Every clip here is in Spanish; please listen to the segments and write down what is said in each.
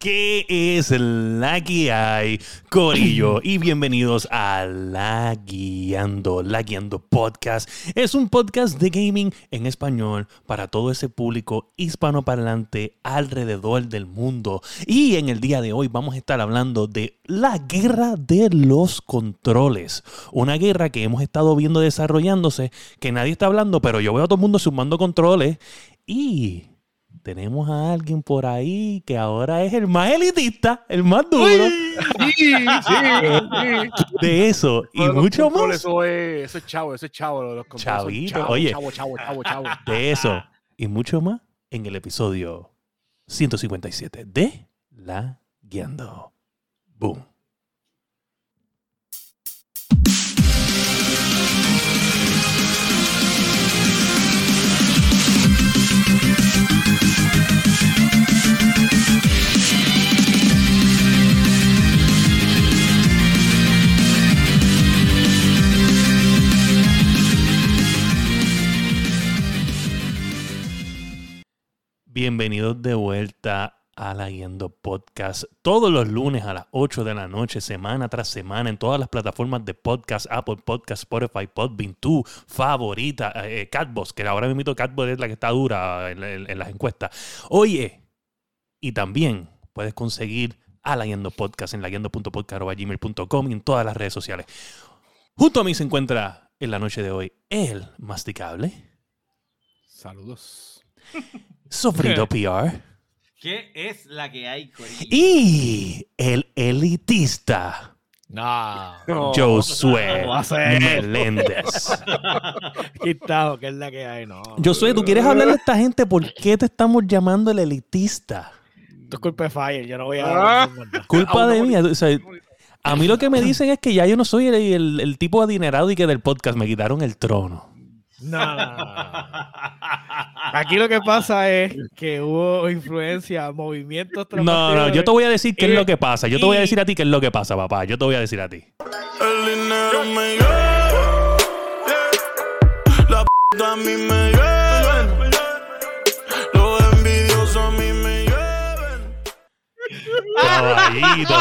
¿Qué es la que hay, Corillo? Y bienvenidos a La Guiando, La Guiando Podcast. Es un podcast de gaming en español para todo ese público hispanoparlante alrededor del mundo. Y en el día de hoy vamos a estar hablando de la guerra de los controles. Una guerra que hemos estado viendo desarrollándose, que nadie está hablando, pero yo veo a todo el mundo sumando controles. Y tenemos a alguien por ahí que ahora es el más elitista, el más duro. Sí, sí, sí. De eso y mucho más. Eso es, eso es chavo, eso es chavo. Los Chavito, chavo, oye. Chavo, chavo, chavo, chavo. De eso y mucho más en el episodio 157 de La Guiando. Boom. Bienvenidos de vuelta a la Guiando Podcast. Todos los lunes a las 8 de la noche, semana tras semana, en todas las plataformas de podcast, Apple Podcast, Spotify, Podbean, tu favorita, eh, Catboss, que ahora mismo Catboss es la que está dura en, en- en las encuestas. Oye, y también puedes conseguir a la Guiando Podcast en laguiando.podcast.gmail.com y en todas las redes sociales. Junto a mí se encuentra en la noche de hoy el masticable, Saludos. Sofrito PR. ¿Qué es la que hay, Corillo? Y el elitista No. No. Josué ¿Cómo va a ser? Meléndez. Quitado, que es la que hay, no. Josué, ¿tú quieres hablarle a esta gente por qué te estamos llamando el elitista? Esto es culpa de Fire, yo no voy Ah. a. Culpa Aún de mí. o sea, a mí lo que me dicen es que ya yo no soy el, el- el tipo adinerado y que del podcast me quitaron el trono. No, no, no. Aquí lo que pasa es que hubo influencia, movimientos No, no, yo te voy a decir qué es lo que pasa. Yo te voy a decir a ti qué es lo que pasa, papá. Yo te voy a decir a ti. El dinero me llega, la p a mí me llevan, los envidiosos a mí me llevan. Caballito.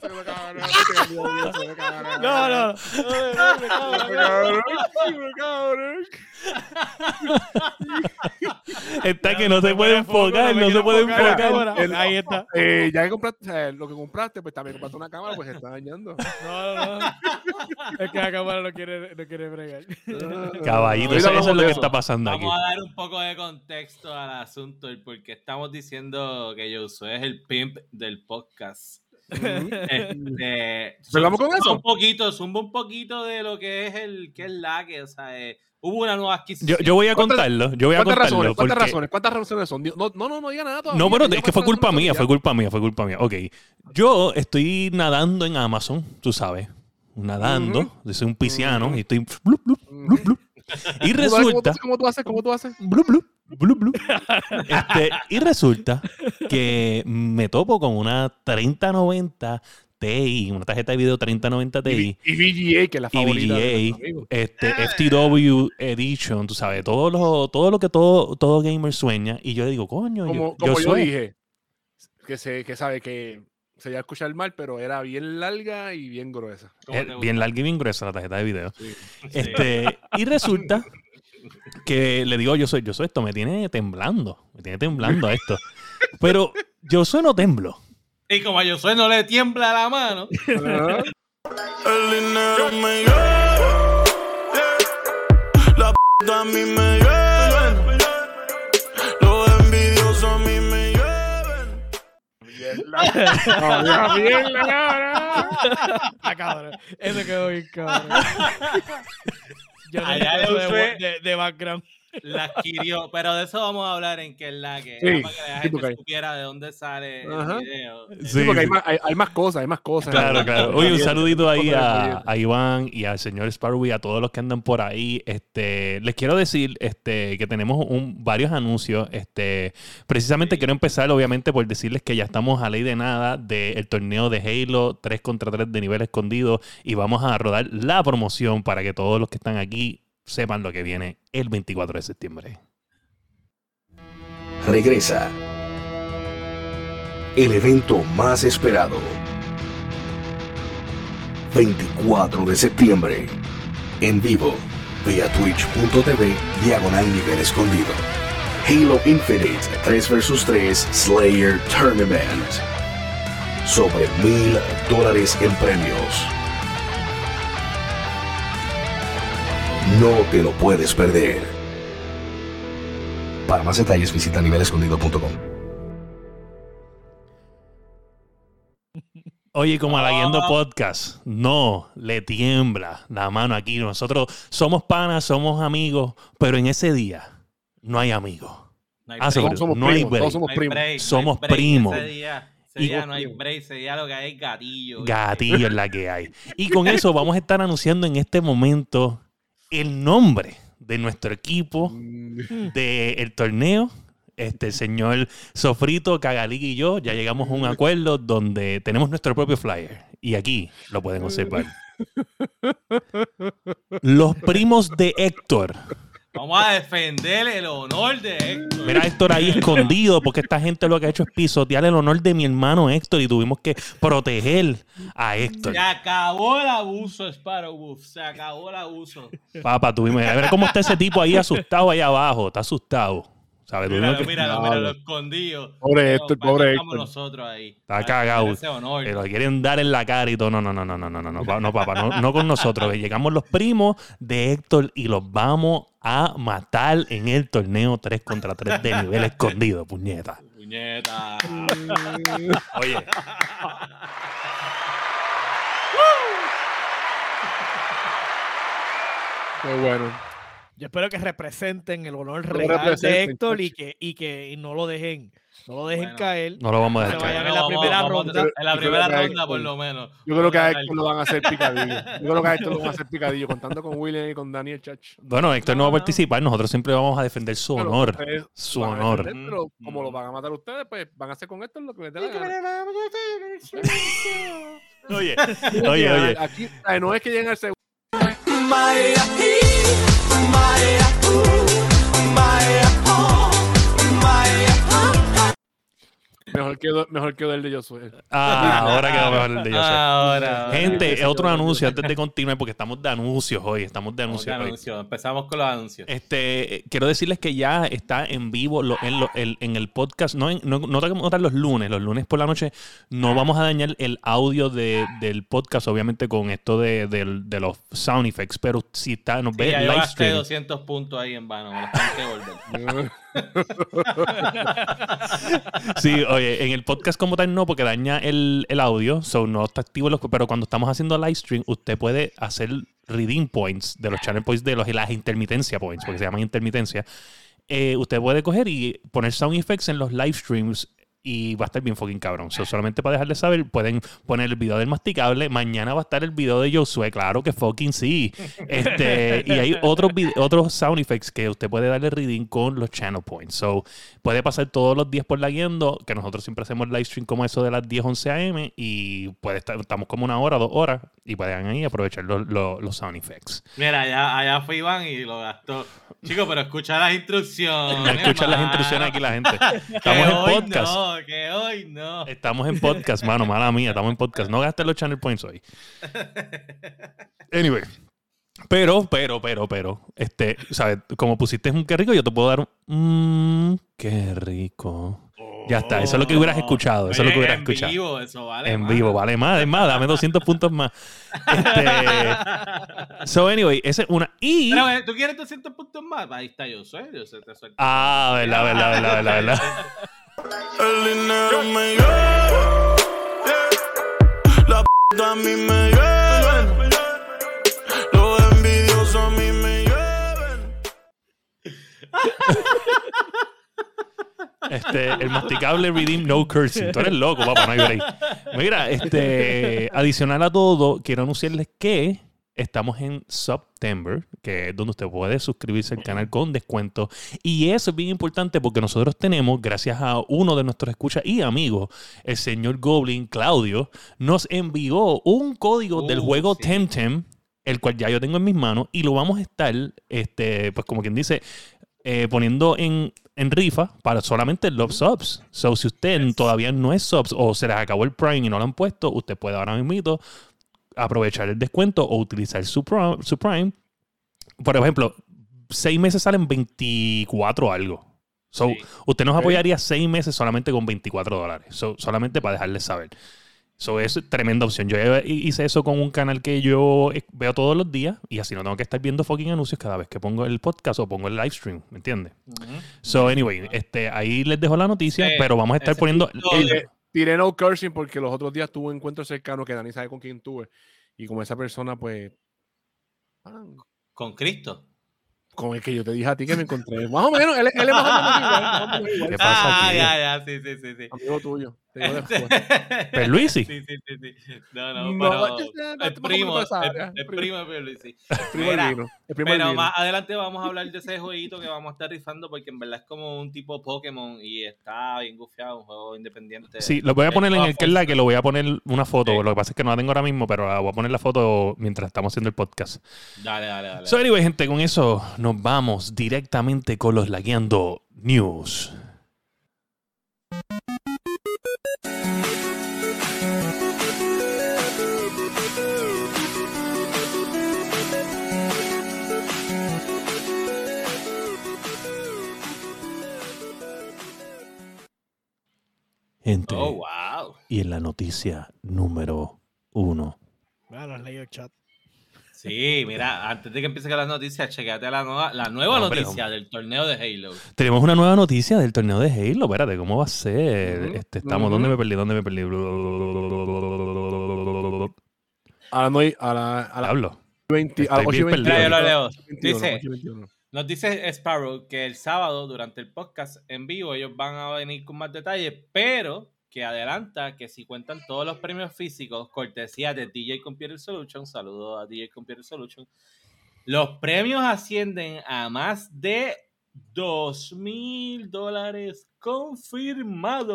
Se me cabrón. No, no. Se me cabrón, me cabrón. Está que no se puede enfocar, no se puede enfocar. Ahí está. Eh, ya que compraste, lo que compraste, pues también compraste una cámara, pues se está dañando. No, no, no. Es que la cámara no quiere, no quiere bregar. Caballito, eso, es lo que está pasando aquí. Vamos a dar un poco de contexto al asunto y por qué estamos diciendo que Josué es el pimp del podcast. Este, ¿Sigamos con zumba eso? Un poquito, zumba un poquito de lo que es el que es la que, o sea, eh, hubo una nueva Yo, adquisición. yo voy a ¿Cuántas- contarlo, yo voy a ¿Cuántas contarlo. razones? ¿Cuántas porque- razones? ¿Cuántas razones son? No, no, no, no diga nada todavía. No, pero Diga es que fue culpa mía, fue culpa mía, fue culpa mía. Ok, yo estoy nadando en Amazon, tú sabes, nadando, soy un pisciano y estoy blup, blup, blup, blup. Y ¿Cómo tú haces? resulta, ¿Cómo tú haces? ¿Cómo tú haces? blup, blup, blup, blup. Este, y resulta que me topo con una 3090 Ti, una tarjeta de video 3090 Ti. Y, y VGA, que es la y favorita de VGA, este, FTW Edition, tú sabes, todo lo, todo lo que todo, todo gamer sueña. Y yo le digo, coño, Como, yo, como yo dije, que, se, que sabe que se iba a escuchar mal, pero era bien larga y bien gruesa. ¿Cómo eh, bien larga y bien gruesa la tarjeta de video. Sí. Este, y resulta que le digo, yo soy, yo soy esto, me tiene temblando, me tiene temblando esto. Pero yo soy no temblo. Y como a Josué no le tiembla la mano. El dinero me lleva, la p a mí me los envidiosos a mí me la. Ah, cabrón. Eso quedó bien, cabrón. Yo Allá de, de, de background. La adquirió. Pero de eso vamos a hablar en que es la que. Sí, era para que la gente supiera de dónde sale Ajá. el video. Sí, porque hay más, hay, hay más cosas, hay más cosas. Claro, claro. Oye, un saludito ahí a Iván y al señor Sparrow y a todos los que andan por ahí. Este, les quiero decir este, que tenemos un, varios anuncios. Este, precisamente quiero empezar, obviamente, por decirles que ya estamos a ley de nada del torneo de Halo 3 contra 3 de nivel escondido y vamos a rodar la promoción para que todos los que están aquí sepan lo que viene el 24 de septiembre. regresa. El evento más esperado. 24 de septiembre. En vivo. Vía twitch.tv diagonal nivel escondido. Halo Infinite 3 vs 3 Slayer Tournament. Sobre mil dólares en premios. No te lo puedes perder. Para más detalles visita nivelescondido.com. Oye, como a la Guiando Ah. Podcast, no le tiembla la mano aquí. Nosotros somos panas, somos amigos, pero en ese día no hay amigos. No hay Ah, somos no primos, todos somos primos. break, no hay Somos break. primos. Ese día, ese Y- día no hay break, ese día lo que hay es gatillo. Gatillo es la que hay. Y con eso vamos a estar anunciando en este momento el nombre de nuestro equipo Mm, del torneo. Este el señor Sofrito, Cagalí y yo ya llegamos a un acuerdo donde tenemos nuestro propio flyer. Y aquí lo pueden observar. Los primos de Héctor. Vamos a defender el honor de Héctor. Mira a Héctor ahí escondido porque esta gente lo que ha hecho es pisotear el honor de mi hermano Héctor y tuvimos que proteger a Héctor. Se acabó el abuso, Sparrowwolf. Se acabó el abuso. Papá, tuvimos. A ver cómo está ese tipo ahí asustado ahí abajo. Está asustado. ¿Sabes? Míralo, que- míralo, míralo, escondido. Pobre Héctor, pobre Héctor. nosotros ahí. Está cagado. honor. Que lo quieren dar en la cara y todo. No, no, no, no, no, no, no, no, pa- no, papá, no, no con nosotros. Llegamos los primos de Héctor y los vamos a matar en el torneo 3 contra 3 de nivel escondido, puñeta. Puñeta. Oye, Qué bueno. Yo espero que representen el honor real de Héctor y que, y que no lo dejen, no lo dejen Bueno. caer. no lo vamos a Se dejar vayan caer. en la Vamos, primera vamos, ronda. En la Yo creo primera que a ronda, por Héctor- lo menos. Yo creo que a Héctor lo van a hacer picadillo. Yo creo que a Héctor lo van a hacer picadillo, contando con William y con Daniel Chach. Bueno, Héctor no va a participar. Nosotros siempre vamos a defender su honor. ustedes Su honor. defender, pero Mm, como mm. lo van a matar ustedes, pues van a hacer con Héctor lo que les dé la gana. Oye, oye, oye. Aquí no es que lleguen al segundo. My ooh, my. Mejor quedó, mejor quedó el de Josué. Ah, ahora quedó mejor el de Joseph. Ahora. ahora. Gente, otro anuncio antes de continuar, porque estamos de anuncios hoy. Estamos de de anuncios hoy. anuncio. Empezamos con los anuncios. Este, quiero decirles que ya está en vivo lo- en, lo- el, en el podcast. No, en- no, no montar los lunes. Los lunes por la noche no vamos a dañar el audio de- del podcast, obviamente, con esto de, del- de los sound effects. Pero si está, nos Sí, ve live gasté stream. 200 puntos ahí en vano. Me los tengo que volver. Sí, oye, en el podcast como tal no, porque daña el, el audio, so no está activo, los, pero cuando estamos haciendo live stream, usted puede hacer redeem points de los channel points de los las intermitencia points, porque se llaman intermitencia. Eh, usted puede coger y poner sound effects en los live streams y va a estar bien fucking cabrón. So, solamente para dejarles saber, pueden poner el video del masticable. Mañana va a estar el video de Josué, claro que fucking sí. Este, y hay otros, otros sound effects que usted puede darle reading con los channel points. So, puede pasar todos los días por la guiando, que nosotros siempre hacemos live stream como eso de las 10, 11 a.m. y puede estar, estamos como una hora, dos horas y pueden ahí aprovechar los, los, los sound effects. Mira, allá, allá fue Iván y lo gastó. Chico, pero escucha las instrucciones. Escuchan las instrucciones aquí la gente. Estamos en podcast. No, que hoy no. Estamos en podcast, mano, mala mía, estamos en podcast. No gastes los channel points hoy. Anyway. Pero, pero, pero, pero, este, ¿sabes? Como pusiste un qué rico, yo te puedo dar un mmm, qué rico. Ya está, eso es lo que hubieras escuchado, eso es lo que hubieras en escuchado. vivo, eso vale. en vivo, vale más, es más, dame 200 puntos más. Este, so, anyway, esa es una. Y. Pero, eh, ¿tú quieres 200 puntos más? Ahí está yo soy, yo sé, te suelto. Ah, verdad, verdad, verdad, verdad, verdad. El dinero me lleva. La p a mí me llevan. Los envidiosos a mí me llevan. Este, el masticable Redeem No Cursing. Tú eres loco, papá, no hay break. Mira, este, adicional a todo, quiero anunciarles que estamos en September, que es donde usted puede suscribirse al canal con descuento. Y eso es bien importante porque nosotros tenemos, gracias a uno de nuestros escuchas y amigos, el señor Goblin, Claudio, nos envió un código del Uh, juego sí. Temtem, el cual ya yo tengo en mis manos, y lo vamos a estar, este, pues como quien dice, eh, poniendo en en rifa para solamente los subs. So, si usted todavía no es subs o se les acabó el Prime y no lo han puesto, usted puede ahora mismo aprovechar el descuento o utilizar su, su Prime. Por ejemplo, seis meses salen 24 algo. So, Sí. usted nos apoyaría seis meses solamente con 24 dólares. So, solamente para dejarles saber. So, es tremenda opción. Yo hice eso con un canal que yo eh, veo todos los días y así no tengo que estar viendo fucking anuncios cada vez que pongo el podcast o pongo el live stream, ¿me entiendes? So, anyway, este, ahí les dejo la noticia, Sí, pero vamos a estar ese poniendo... El- Tiré, no cursing porque los otros días tuve un encuentro cercano que Dani sabe con quién tuve. Y como esa persona, pues. Con Cristo. Con el que yo te dije a ti que me encontré. Más o menos, él, él es más o menos igual. ¿Qué pasa ah, ya, ya, sí, sí. sí. Amigo tuyo. Digo después. Perluisi. Sí, sí, sí, sí. No, no, No, pero no, el primo, el, primo de Pierluisi. El primo Mira, vino. El primo Pero más adelante vamos a hablar de ese jueguito que vamos a estar rifando porque en verdad es como un tipo Pokémon y está bien gufiado, un juego independiente. Sí, lo voy a poner en el que es la que lo voy a poner una foto. Sí. Lo que pasa es que no la tengo ahora mismo, pero la voy a poner la foto mientras estamos haciendo el podcast. Dale, dale, dale. So, anyway, gente, con eso nos vamos directamente con los Lagueando News. Gente, Oh, wow. y en la noticia número uno. Bueno, no has leído el chat. Sí, mira, antes de que empiece con las noticias, chequeate la nueva, la nueva Hombre, noticia del torneo de Halo. Tenemos una nueva noticia del torneo de Halo. Espérate, ¿cómo va a ser? Ujú, Este, estamos, ujú. ¿dónde me perdí? ¿Dónde me perdí? A la, noi- a la, a la Hablo. 20, a las Estoy bien 8 y perdido. 21, Mira, yo lo leo. 21, Dice- 8 y 21. Nos dice Sparrow que el sábado, durante el podcast en vivo, ellos van a venir con más detalles, pero que adelanta que si cuentan todos los premios físicos, cortesía de DJ Computer Solution, saludo a DJ Computer Solution, los premios ascienden a más de 2 mil dólares confirmados.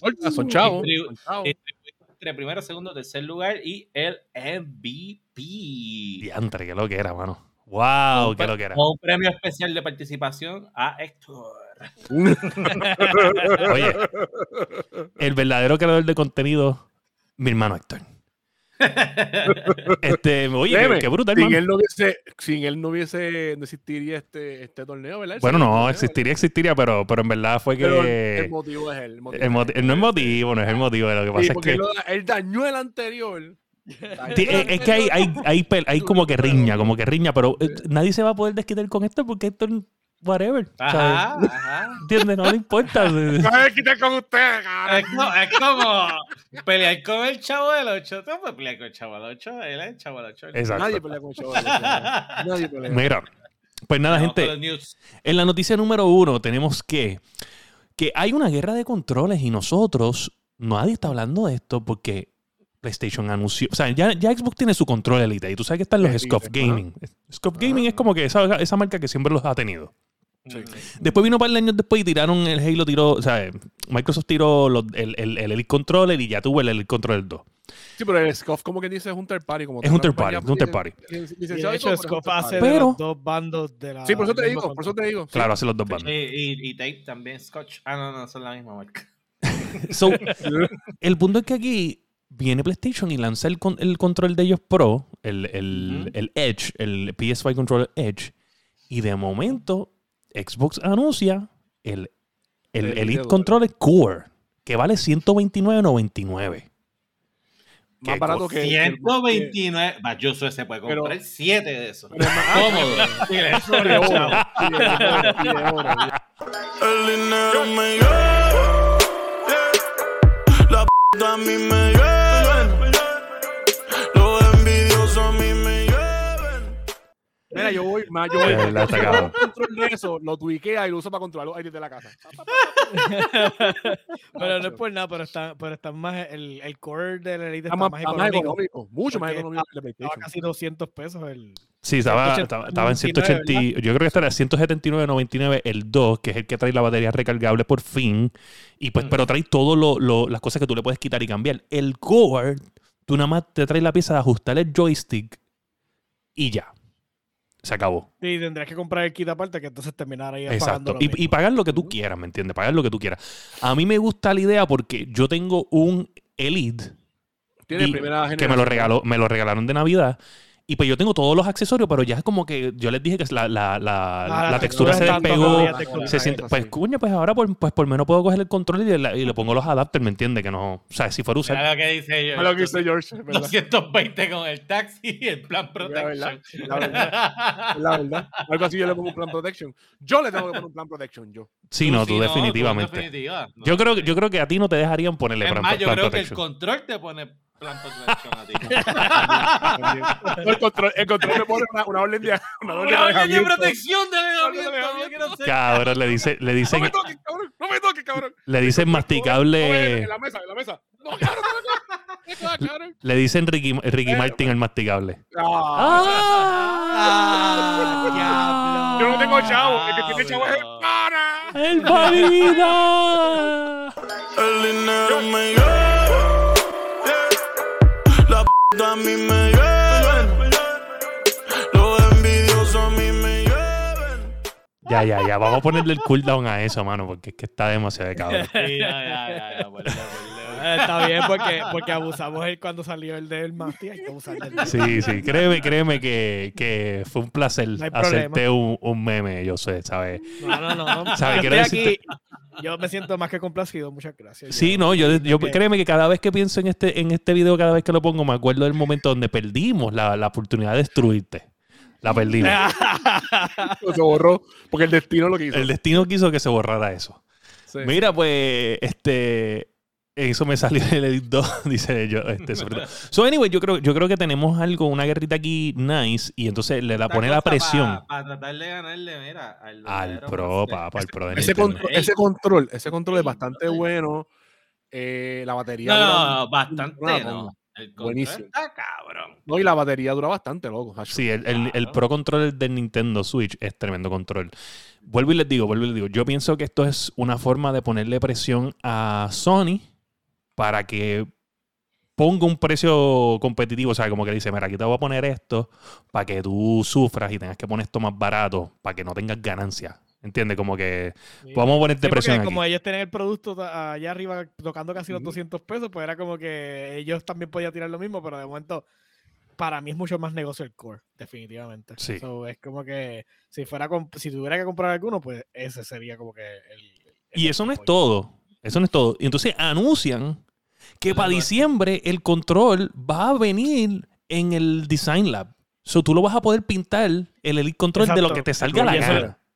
Suelta, Son chavos. Distribu- son chavos. Entre primero, segundo, tercer lugar y el MVP. Diantre, qué lo que era, mano. Wow, Un qué lo que era. Un premio especial de participación a Héctor. Oye, el verdadero creador de contenido, mi hermano Héctor. Este, oye, qué, brutal, sin él no hubiese, sin él no hubiese, no existiría este, este torneo, ¿verdad? Bueno, no, existiría, existiría, pero, pero en verdad fue Pero que. el motivo es él. El motivo el es moti- él. no es motivo, no es el motivo. Lo que pasa Sí, es que. él, lo- él dañó el anterior. El es, es que hay, hay, hay, hay como que riña, como que riña, pero eh, nadie se va a poder desquitar con esto porque esto, whatever. ¿sabes? Ajá, ajá. ¿Entiendes? No le importa. No me quites con usted, Es, co- es como pelear con el chavo del 8. Tú no puedes pelear con el chavo del 8. Él es el chavo del 8. Exacto. Nadie pelea con el chaval. Nadie pelea. Mira, pues nada, Vamos gente. En la noticia número uno tenemos que, que hay una guerra de controles y nosotros, nadie está hablando de esto porque PlayStation anunció, o sea, ya, ya Xbox tiene su control Elite y tú sabes que están los Scoff. Gaming. Scoff Gaming es como que esa, esa marca que siempre los ha tenido. Sí. Después vino un par de años después y tiraron el Halo, tiró, o sea, Microsoft tiró los- el, el, el Elite Controller y ya tuvo el Elite Controller 2. Sí, pero el Scoff como que dice es un third party. Como Es un third party, es un third lic- Y licenciada de hecho, third hace party. de Pero- los dos bandos de la. Sí, por eso te digo, por eso te digo. sí. Claro, hace los dos bandos. Y, y, y Tape también, Scotch. Ah, no, no, son la misma marca. So, el punto es que aquí viene PlayStation y lanza el, con- el control de ellos Pro, el, el- Ujú. el Edge, el PS5 Controller Edge, y de momento Xbox anuncia el, el El Elite Controller Core, que vale 129.99. Más Qué barato que. que- 129. Va, yo sé, se puede comprar 7 de esos. pero es más- Cómodo. Sí, es de oro. Oro. El dinero me lleva. La p a mí me llevan. Mira, yo voy, más, yo voy. Eh, la yo un control de eso, lo tuiquea y lo uso para controlar los aires de la casa. Pero no es por nada, pero está, pero está más. El, el core del Elite Está está más, más está más económico. económico, mucho más económico que el de Estaba casi 200 pesos el. Sí, estaba, 180, estaba, estaba en 99, 180. y- Yo creo que estará en 179.99 el 2, que es el que trae la batería recargable por fin. Y pues, Mm. pero trae todas las cosas que tú le puedes quitar y cambiar. El Core, tú nada más te traes la pieza de ajustar el joystick y ya. Se acabó. Sí, tendrías que comprar el kit aparte que entonces terminar ahí Exacto. Y, y pagar lo que tú quieras, ¿me entiendes? Pagar lo que tú quieras. A mí me gusta la idea porque yo tengo un Elite Tiene y- primera que me lo regaló, me lo regalaron de Navidad. Y pues yo tengo todos los accesorios, pero ya es como que yo les dije que la, la, la, Ah, la textura se despegó. Se siente, pues, coño, pues ahora por, pues por menos puedo coger el control y le, y le pongo los adapters, ¿me entiendes? Que no. O sea, si fuera usar. Mira lo que dice yo. Lo que hizo George, es ¿verdad? 220 con el taxi y el plan La verdad, protection. la verdad, la verdad. Algo así yo le pongo un plan protection. Yo le tengo que poner un plan protection, yo. Sí, no, tú sí, definitivamente. definitiva. No. Yo creo, que- yo creo que a ti no te dejarían ponerle Es plan, más, yo creo que el protection. control te pone plan protection a ti. No, el, control, el control me pone una, una orden de una orden de ¡Una orden de protección de alejamiento! Cabrón, le, dice, le No dicen, me toques, cabrón. No me toques, cabrón. le dicen No, masticable. en la mesa, en la mesa. No, cabrón, no cabrón. Le dicen Ricky, Ricky Martin el masticable. Ah, Ah, Yo no tengo chavo. El que tiene chavo es el pana. ¡El vida! El dinero me. La p a mí me Ya, ya, ya. Vamos a ponerle el cooldown a eso, mano, porque es que está demasiado de cabrón. Sí, ya, ya, ya, ponle. Eh, Está bien porque, porque abusamos él cuando salió el del Masti, hay que abusar del Sí, sí. Créeme, créeme que, que fue un placer No hacerte un, un meme, yo sé, ¿sabes? No, no, no. no. ¿Sabe? Yo decirte- aquí, yo me siento más que complacido, muchas gracias. Sí, no, yo, yo créeme que cada vez que pienso en este, en este video, cada vez que lo pongo, me acuerdo del momento donde perdimos la, la oportunidad de destruirte. La perdimos. Se borró porque el destino lo quiso. El destino quiso que se borrara eso. Sí. Mira, pues, este. Eso me salió en el edit 2, dice yo. Este, sobre todo. So, anyway, yo creo, yo creo que tenemos algo, una guerrita aquí nice, y entonces le la pone la presión Para tratar de ganarle, mira, al, al pro, papá, al pro de ese, ese control, ese control es bastante bueno. Eh, la batería. No, dura- no, no, bastante no. El control Buenísimo. está cabrón. No, y la batería dura bastante, loco. Hacho. Sí, el, el-. Pro Controller del Nintendo Switch es tremendo control. Vuelvo y les digo, vuelvo y les digo. Yo pienso que esto es una forma de ponerle presión a Sony para que ponga un precio competitivo. O sea, como que dice, mira, aquí te voy a poner esto para que tú sufras y tengas que poner esto más barato para que no tengas ganancia. ¿Entiendes? Como que vamos a ponerte Sí, presión aquí. como ellos tenían el producto allá arriba tocando casi los Ujú. 200 pesos, pues era como que ellos también podían tirar lo mismo, pero de momento para mí es mucho más negocio el core, definitivamente. Sí. So, es como que si fuera si tuviera que comprar alguno, pues ese sería como que el... Y el eso no es todo. Eso no es todo. Y entonces anuncian que para diciembre el control va a venir en el Design Lab. So tú lo vas a poder pintar el Elite Control de lo que te salga la Y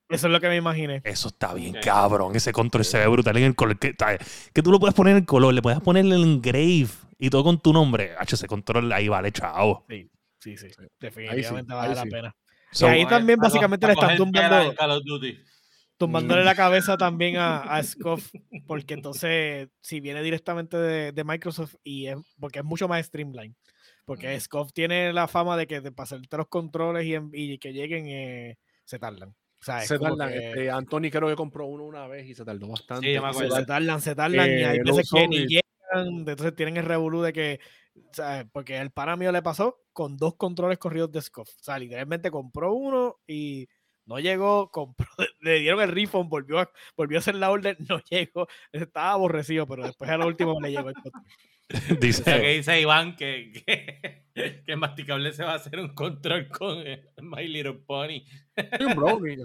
eso- es lo que me imaginé. Eso está bien, cabrón. Ese control se ve brutal en el color. Que, tú lo puedes poner en el color, le puedes poner el engrave y todo con tu nombre. Hacho, ese control ahí vale, chao. Sí, sí. Definitivamente ahí vale la sí. pena. So, y ahí también básicamente le están tumbando, en Call of Duty. tumbándole la cabeza también a, a Scoff, porque entonces si viene directamente de, de Microsoft y es porque es mucho más streamline. Porque Scoff tiene la fama de que de pasarte los controles y, en- y que lleguen eh, se tardan. O sea, Se tardan. que- Este, Anthony creo que compró uno una vez y se tardó bastante. Sí, yo me se, acuerdo. se tardan, se tardan, y Eh, hay lo veces que ni y- llegan, entonces tienen el revolú de que, o sea, porque el pana mío le pasó con dos controles corridos de Scoff, o sea, literalmente compró uno y no llegó, compró, le dieron el refund, volvió a, volvió a hacer la orden, no llegó, estaba aborrecido, pero después a lo último le llegó el control. dice, O sea, que dice Iván que, que, que el masticable se va a hacer un control con My Little Pony.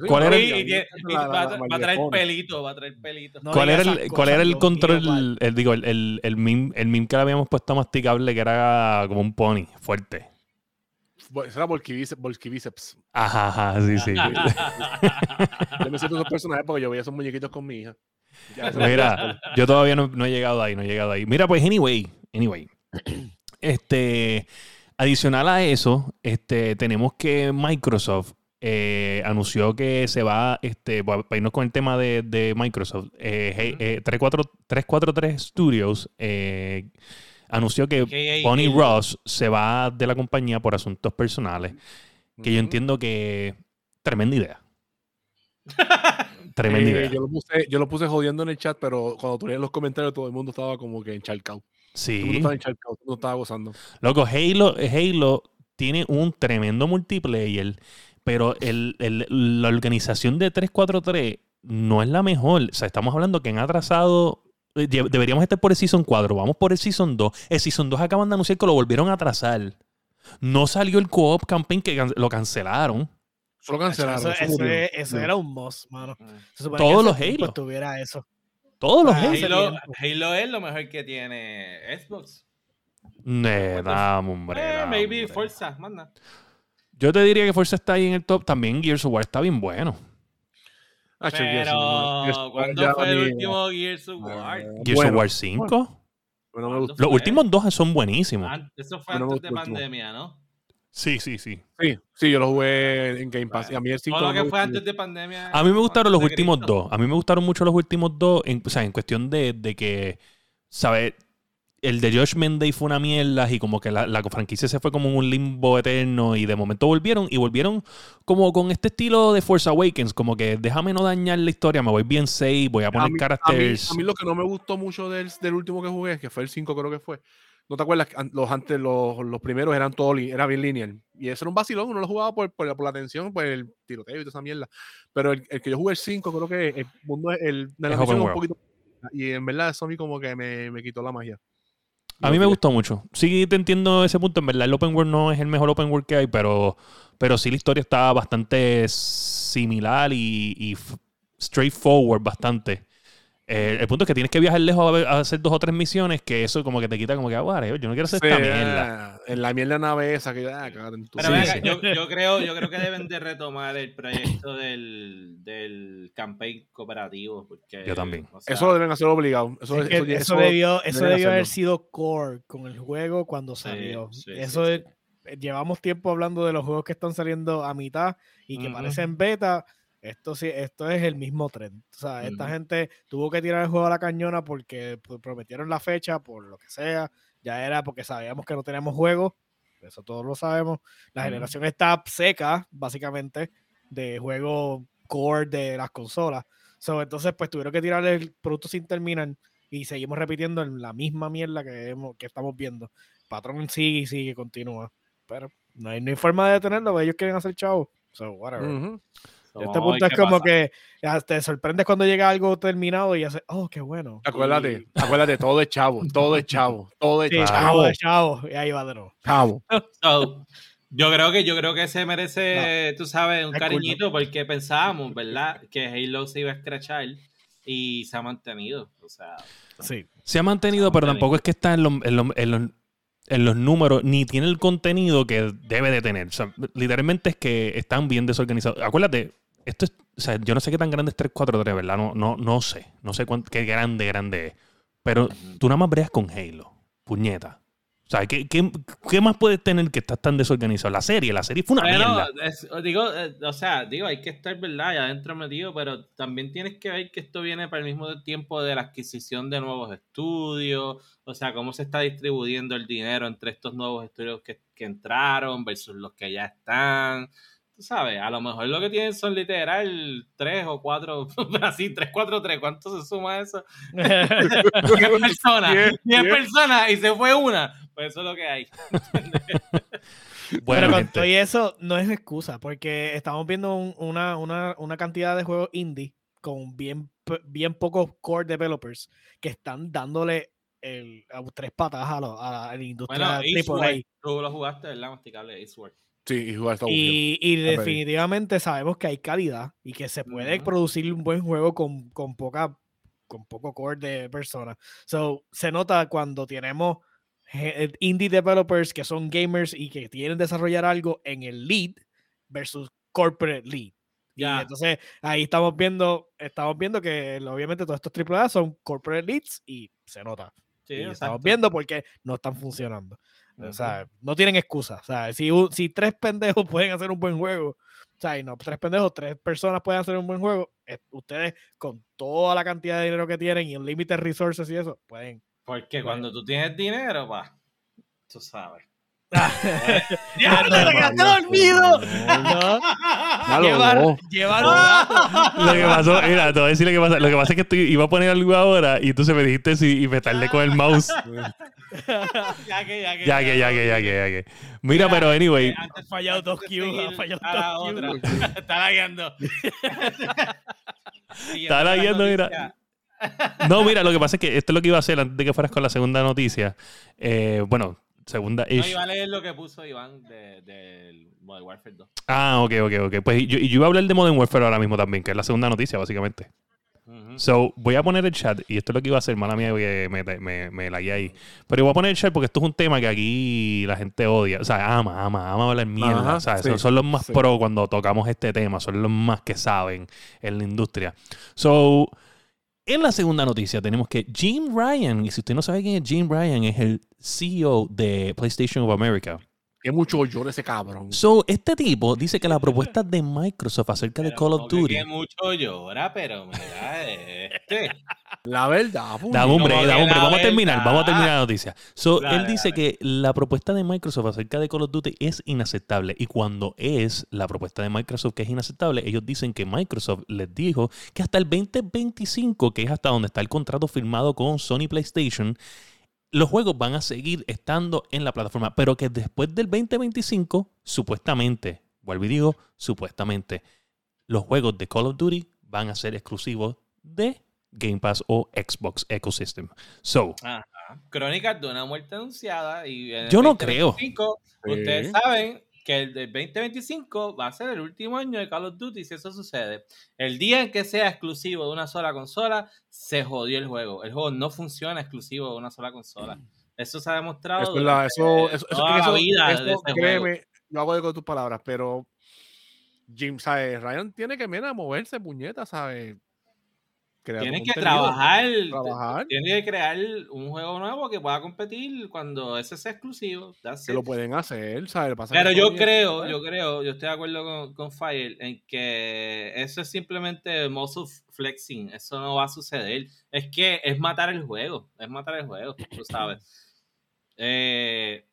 ¿Cuál era encanta va, a traer pelito, va a traer pelito. No ¿Cuál, era el, ¿Cuál era el control? El, digo, el, el, el, meme, el meme que le habíamos puesto a masticable, que era como un pony fuerte. Bo- Ese era Volquibiceps. Volquibiceps. Ajá, ajá, sí, sí. Yo me siento esos personajes porque yo veía esos muñequitos con mi hija. Mira, yo todavía no, no he llegado ahí, no he llegado ahí. Mira, pues, anyway, anyway. Este, adicional a eso, este, tenemos que Microsoft eh, anunció que se va, este, para irnos con el tema de, de Microsoft, eh, hey, eh, 34 343 Studios eh, anunció que Bonnie. Ross se va de la compañía por asuntos personales, que yo entiendo que tremenda idea. Tremenda Eh, idea. yo, lo puse, yo lo puse jodiendo en el chat, pero cuando tú lees los comentarios, todo el mundo estaba como que encharcado. Todo el Sí. mundo estaba encharcado, todo el mundo estaba gozando. Loco, Halo, Halo tiene un tremendo multiplayer, pero el- el- la organización de 343 no es la mejor. O sea, estamos hablando que han atrasado. eh, Deberíamos estar por el Season 4. Vamos por el Season 2. El Season 2 acaban de anunciar que lo volvieron a atrasar. No salió el co-op campaign que lo cancelaron. Solo Eso, cancelaron. eso, eso Murió. era un must, mano. Se supone Todos que los tiempo Halo. estuviera eso. Todos los Ah, Halo. Halo. Halo es lo mejor que tiene Xbox. Ne, dame, hombre, Eh, dame, maybe hombre. Forza, manda. Yo te diría que Forza está ahí en el top. También Gears of War está bien bueno. Ah, Pero, ¿cuándo fue a el último Gears of War? Gears Bueno, of War 5. bueno, me gustó. Los últimos dos son buenísimos. An- Eso fue antes de pandemia, ¿no? Sí, sí, sí. Sí, sí, yo lo jugué en Game Pass. Y a mí el 5 Todo lo no me que fue gustó. antes de pandemia. A mí me gustaron los últimos Cristo. dos. A mí me gustaron mucho los últimos dos. En, o sea, en cuestión de, de que, ¿sabes? El de Judgment Day fue una mierda y como que la, la franquicia se fue como en un limbo eterno y de momento volvieron y volvieron como con este estilo de Force Awakens, como que déjame no dañar la historia, me voy bien safe, voy a A poner mí, a, mí, caracteres. a mí lo que no me gustó mucho del, del último que jugué, que fue el 5 creo que fue, ¿no te acuerdas? Los, antes, los, los primeros eran todo, li- era bien lineal. Y eso era un vacilón, uno lo jugaba por, por, por la tensión, por el tiroteo y toda esa mierda. Pero el, el que yo jugué el 5, creo que el mundo, el, de la Es un world. poquito... Y en verdad eso a mí como que me, me quitó la magia. A mí me gustó mucho. Sí, te entiendo ese punto. En verdad, el open world no es el mejor open world que hay, pero, pero sí la historia está bastante similar y, straightforward bastante. Eh, el punto es que tienes que viajar lejos a, ver- a hacer dos o tres misiones, que eso como que te quita como que, ah, yo no quiero hacer esta Sí, mierda. En la mierda nave esa que... Ah, en tu Pero Sí, venga, sí. Yo, yo creo, yo creo que deben de retomar el proyecto del, del campaign cooperativo. Porque, Yo también. o sea, Eso lo deben hacer obligado. Eso, Es que eso, eso, eso- debió, eso debió haber sido core con el juego cuando Sí, salió. sí, eso sí, es- eh, llevamos tiempo hablando de los juegos que están saliendo a mitad y que Ujú. parecen beta. Esto sí, esto es el mismo tren. O sea, esta gente tuvo que tirar el juego a la cañona porque pues, prometieron la fecha, por lo que sea. Ya era porque sabíamos que no teníamos juego. Eso todos lo sabemos. La generación está seca, básicamente, de juego core de las consolas. So, entonces, pues tuvieron que tirar el producto sin terminar y seguimos repitiendo en la misma mierda que, hemos- que estamos viendo. Patrón sigue y sigue, continúa. Pero no hay, no hay forma de detenerlo, ellos quieren hacer chavo. So, whatever. Este no, punto ¿y es como pasa? que ya te sorprendes cuando llega algo terminado y haces, oh, qué bueno. Acuérdate, Y- acuérdate, todo es chavo, todo es chavo, todo es Sí, chavo, chavo, chavo. Y ahí va de nuevo. chavo. So, yo creo que yo creo que se merece, tú sabes, un cariñito porque pensábamos, ¿verdad? Que Halo se iba a escrachar y se ha mantenido. O sea, Sí. Se ha mantenido, pero mantenido. tampoco es que está en, los- en los- en los- en los números, ni tiene el contenido que debe de tener. O sea, literalmente es que están bien desorganizados. Acuérdate, esto es, o sea, yo no sé qué tan grande es 343, ¿verdad? No, no, no sé. No sé cuánto, qué grande, grande es. Pero tú nada más breas con Halo. Puñeta. O sea, ¿qué, qué, qué más puedes tener que estás tan desorganizado? La serie, la serie fue una Pero, mierda. es- digo, eh, o sea, digo, hay que estar, ¿verdad? Allá adentro metido, pero también tienes que ver que esto viene para el mismo tiempo de la adquisición de nuevos estudios, o sea, cómo se está distribuyendo el dinero entre estos nuevos estudios que, que entraron versus los que ya están. Tú sabes, a lo mejor lo que tienen son literal tres o cuatro, así, tres, cuatro, tres, ¿cuánto se suma eso? 10 personas, Diez, 10 diez. personas y se fue una, pues eso es lo que hay. Bueno, Pero con todo y eso no es excusa, porque estamos viendo un- una, una, una cantidad de juegos indie con bien, bien pocos core developers que están dándole el, a tres patas a, lo- a la industria Bueno, AAA. Eastward, tú lo jugaste, ¿verdad? Masticable Eastward. Sí, y jugar. Y, y definitivamente sabemos que hay calidad y que se puede Ujú. producir un buen juego con, con poca con poco core de personas. So, se nota cuando tenemos je- indie developers que son gamers y que quieren desarrollar algo en el lead versus corporate lead. Y Ya. entonces ahí estamos viendo, estamos viendo que obviamente todos estos AAA son corporate leads y se nota. Sí, y estamos viendo porque no están funcionando. O Ujú. sea, no tienen excusa. O sea, si, si tres pendejos pueden hacer un buen juego, o sea, y no, tres pendejos, tres personas pueden hacer un buen juego, ustedes con toda la cantidad de dinero que tienen y limited resources y eso, pueden. Porque cuando tú tienes dinero, pa, tú sabes. ¡Diablo, te quedaste dormido! Ya lo Llevar, no. llevar un gato. Lo que pasó, mira, te voy a decir lo que pasa. Lo que pasa es que estoy, iba a poner algo ahora y entonces me dijiste sí, y me tardé con el mouse. Ya que, ya que. Ya que, ya que, ya que, ya que. Mira, pero anyway, antes- Ha fallado dos Qs, ha fallado dos otra. Qs. Está lagueando. Está lagueando, mira. No, mira, lo que pasa es que esto es lo que iba a hacer antes de que fueras con la segunda noticia. Eh, bueno, segunda No, ish. iba a leer lo que puso Iván de- del Modern Warfare 2. Ah, ok, ok, ok. Pues yo, y yo iba a hablar de Modern Warfare ahora mismo también, que es la segunda noticia, básicamente. Ujú. So, voy a poner el chat, y esto es lo que iba a hacer, mala mía, que me, me, me lagué ahí. Pero voy a poner el chat porque esto es un tema que aquí la gente odia. O sea, ama, ama, ama hablar mierda. Ajá, o sea, sí, son, son los más sí. pro cuando tocamos este tema, son los más que saben en la industria. So, en la segunda noticia tenemos que Jim Ryan, y si usted no sabe quién es Jim Ryan, es el CEO de PlayStation of America. Que mucho llora ese cabrón. So, este tipo dice que la propuesta de Microsoft acerca de Call of Duty. Que mucho llora, pero mira, este. La verdad, puño. Dame hombre, dame la Vamos a terminar, verdad. vamos a terminar la noticia. So, Dale, él dice dale. que la propuesta de Microsoft acerca de Call of Duty es inaceptable. Y cuando es la propuesta de Microsoft que es inaceptable, ellos dicen que Microsoft les dijo que hasta el 2025, que es hasta donde está el contrato firmado con Sony PlayStation, los juegos van a seguir estando en la plataforma. Pero que después del 2025, supuestamente, vuelvo y digo, supuestamente, los juegos de Call of Duty van a ser exclusivos de Game Pass o Xbox Ecosystem. So, Ajá. Crónicas de una muerte anunciada. Y en el Yo no creo. 2025, Ustedes Sí. saben que el del 2025 va a ser el último año de Call of Duty si eso sucede. El día en que sea exclusivo de una sola consola, se jodió el juego. El juego no funciona exclusivo de una sola consola. Eso se ha demostrado. Eso es durante eso, eso, eso, toda eso- la vida eso, de juego. créeme, yo hago eco de tus palabras, pero Jim, ¿sabes? Ryan tiene que mira, moverse, puñeta, ¿sabes? Tienen que trabajar, trabajar, tienen que crear un juego nuevo que pueda competir cuando ese sea exclusivo. Que lo pueden hacer, ¿sabes? Pero yo creo, yo creo, yo estoy de acuerdo con, con Fire en que eso es simplemente muscle flexing, eso no va a suceder. Es que es matar el juego, es matar el juego, tú sabes. Eh,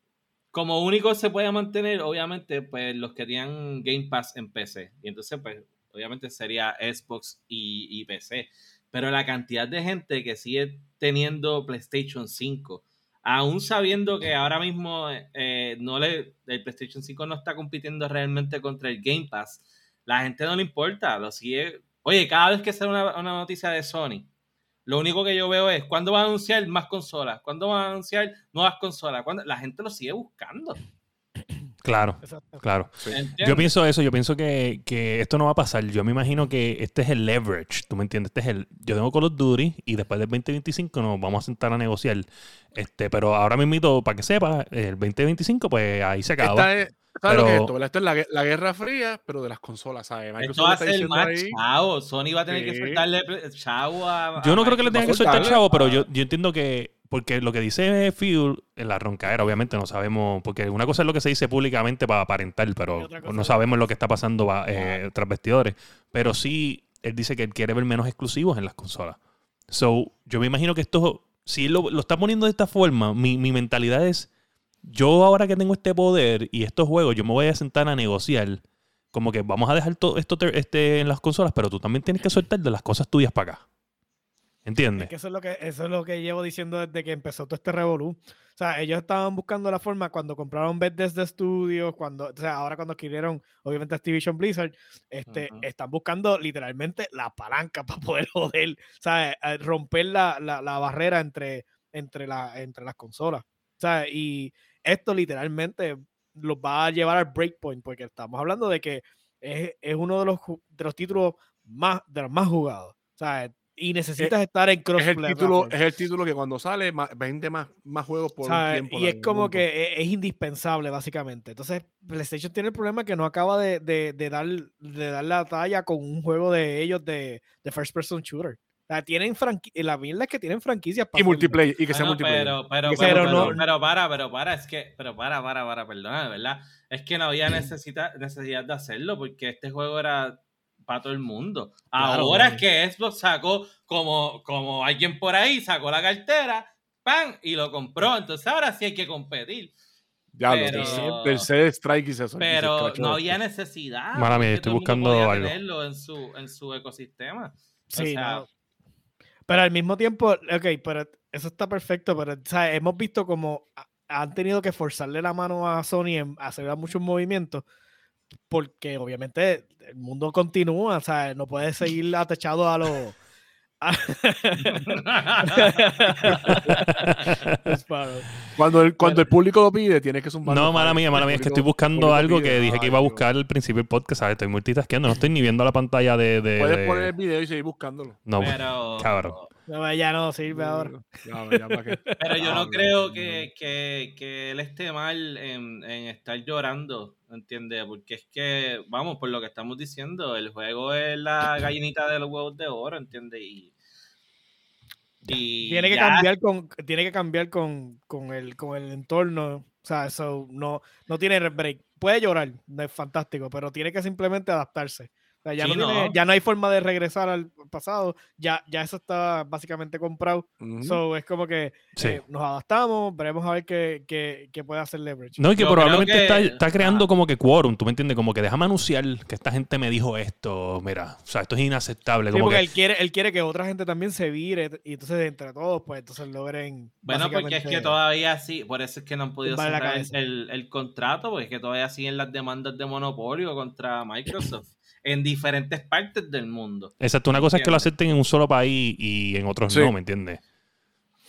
como único se puede mantener, obviamente, pues los que tenían Game Pass en PC. Y entonces, pues, obviamente sería Xbox y, y PC. Pero la cantidad de gente que sigue teniendo PlayStation 5, aún sabiendo que ahora mismo eh, no le, el PlayStation 5 no está compitiendo realmente contra el Game Pass, la gente no le importa, lo sigue. Oye, cada vez que sale una, una noticia de Sony, lo único que yo veo es cuándo van a anunciar más consolas, cuándo van a anunciar nuevas consolas, ¿Cuándo? la gente lo sigue buscando. Claro, Exacto. claro. Yo pienso eso, yo pienso que, que esto no va a pasar. Yo me imagino que este es el leverage, ¿tú me entiendes? Este es el, yo tengo Call of Duty y después del 2025 nos vamos a sentar a negociar. Este, pero ahora mismo, para que sepa, el 2025 pues ahí se acaba. Esta es, ¿sabes lo que es Pero- esto? verdad? Esto es la, la guerra fría, pero de las consolas, ¿sabes? Esto Microsoft va a ser más ahí- chavo. Sony va a tener que soltarle chavo a. Yo a no creo que le tengan que soltar chavo, pero yo, yo entiendo que, porque lo que dice Fuel en la roncaera, obviamente no sabemos, porque una cosa es lo que se dice públicamente para aparentar, pero no sabemos lo que está pasando eh, tras vestidores. Pero sí, él dice que él quiere ver menos exclusivos en las consolas. So, yo me imagino que esto, si él lo, lo está poniendo de esta forma, mi, mi mentalidad es, yo ahora que tengo este poder y estos juegos, yo me voy a sentar a negociar. Como que vamos a dejar todo esto este, en las consolas, pero tú también tienes que soltar de las cosas tuyas para acá. ¿Entiendes? Es que eso es lo que eso es lo que llevo diciendo desde que empezó todo este revolú. O sea, ellos estaban buscando la forma cuando compraron Bethesda Studios, cuando, o sea, ahora cuando adquirieron, obviamente, Activision Blizzard, este, Ujú. están buscando literalmente la palanca para poder joder, o sea, eh, romper la, la- la barrera entre, entre, la, entre las consolas. O sea, y esto literalmente los va a llevar al breakpoint, porque estamos hablando de que es, es uno de los, de los títulos más, de los más jugados. O sea, y necesitas estar en cross Es el, título, es el título que cuando sale ma- vende más, más juegos por un tiempo. Y es como punto. que e- es, indispensable, básicamente. Entonces, PlayStation tiene el problema que no acaba de, de- de dar, de dar la talla con un juego de ellos de, de first person shooter. O sea, tienen franqui- la mierda es que tienen franquicias para Y multiplayer, y que sea Bueno, multiplayer. Pero, pero, pero, sea pero, multiplayer. pero para, pero para, es que, pero para, para, para, perdona, de verdad. Es que no había necesita, necesidad de hacerlo porque este juego era para todo el mundo. Claro, Ahora es que Xbox sacó como, como alguien por ahí, sacó la cartera, ¡pam! y lo compró. Entonces ahora sí hay que competir. Ya lo Pero- tercer strike y se y se Pero escrachó. no había necesidad. Mala mía, estoy buscando algo. tenerlo en su, en su ecosistema. Sí, o sea, no. Pero al mismo tiempo, ok, pero eso está perfecto, pero o sea, hemos visto como ha- han tenido que forzarle la mano a Sony en hacer muchos movimientos, porque obviamente el mundo continúa, o sea, no puede seguir atachado a los... Cuando el, cuando el público lo pide, tienes que zumbar. No, mala mía, mala mía, es que estoy buscando algo que dije que iba a buscar buscar al principio del podcast, ¿sabes? Estoy multitasqueando, no estoy ni viendo la pantalla de... de- Puedes de- poner el video y seguir buscándolo. No, pero, cabrón. No, ya no sirve ahora. Ya, ya, ¿para qué? pero yo no creo que, que, que él esté mal en, en estar llorando, ¿entiendes? Porque es que, vamos, por lo que estamos diciendo, el juego es la gallinita de los huevos de oro, ¿entiendes? Y, y tiene que ya- cambiar con tiene que cambiar con, con el con el entorno o sea eso no no tiene break puede llorar no es fantástico pero tiene que simplemente adaptarse O sea, ya, Sí, no tiene- no. ya no hay forma de regresar al pasado ya ya eso está básicamente comprado Ujú. so es como que Sí. eh, nos adaptamos veremos a ver qué, qué, qué puede hacer leverage No, y que Yo probablemente que- está, está creando como que quórum, ¿tú me entiendes? Como que déjame anunciar que esta gente me dijo esto, mira, o sea, esto es inaceptable. Sí, Como porque que, él quiere él quiere que otra gente también se vire y entonces entre todos pues entonces logren Bueno, porque es que todavía sí, por eso es que no han podido cerrar el- el contrato, porque es que todavía siguen las demandas de monopolio contra Microsoft en diferentes partes del mundo. exacto, una cosa es que lo acepten en un solo país y en otros Sí. no, ¿me entiendes?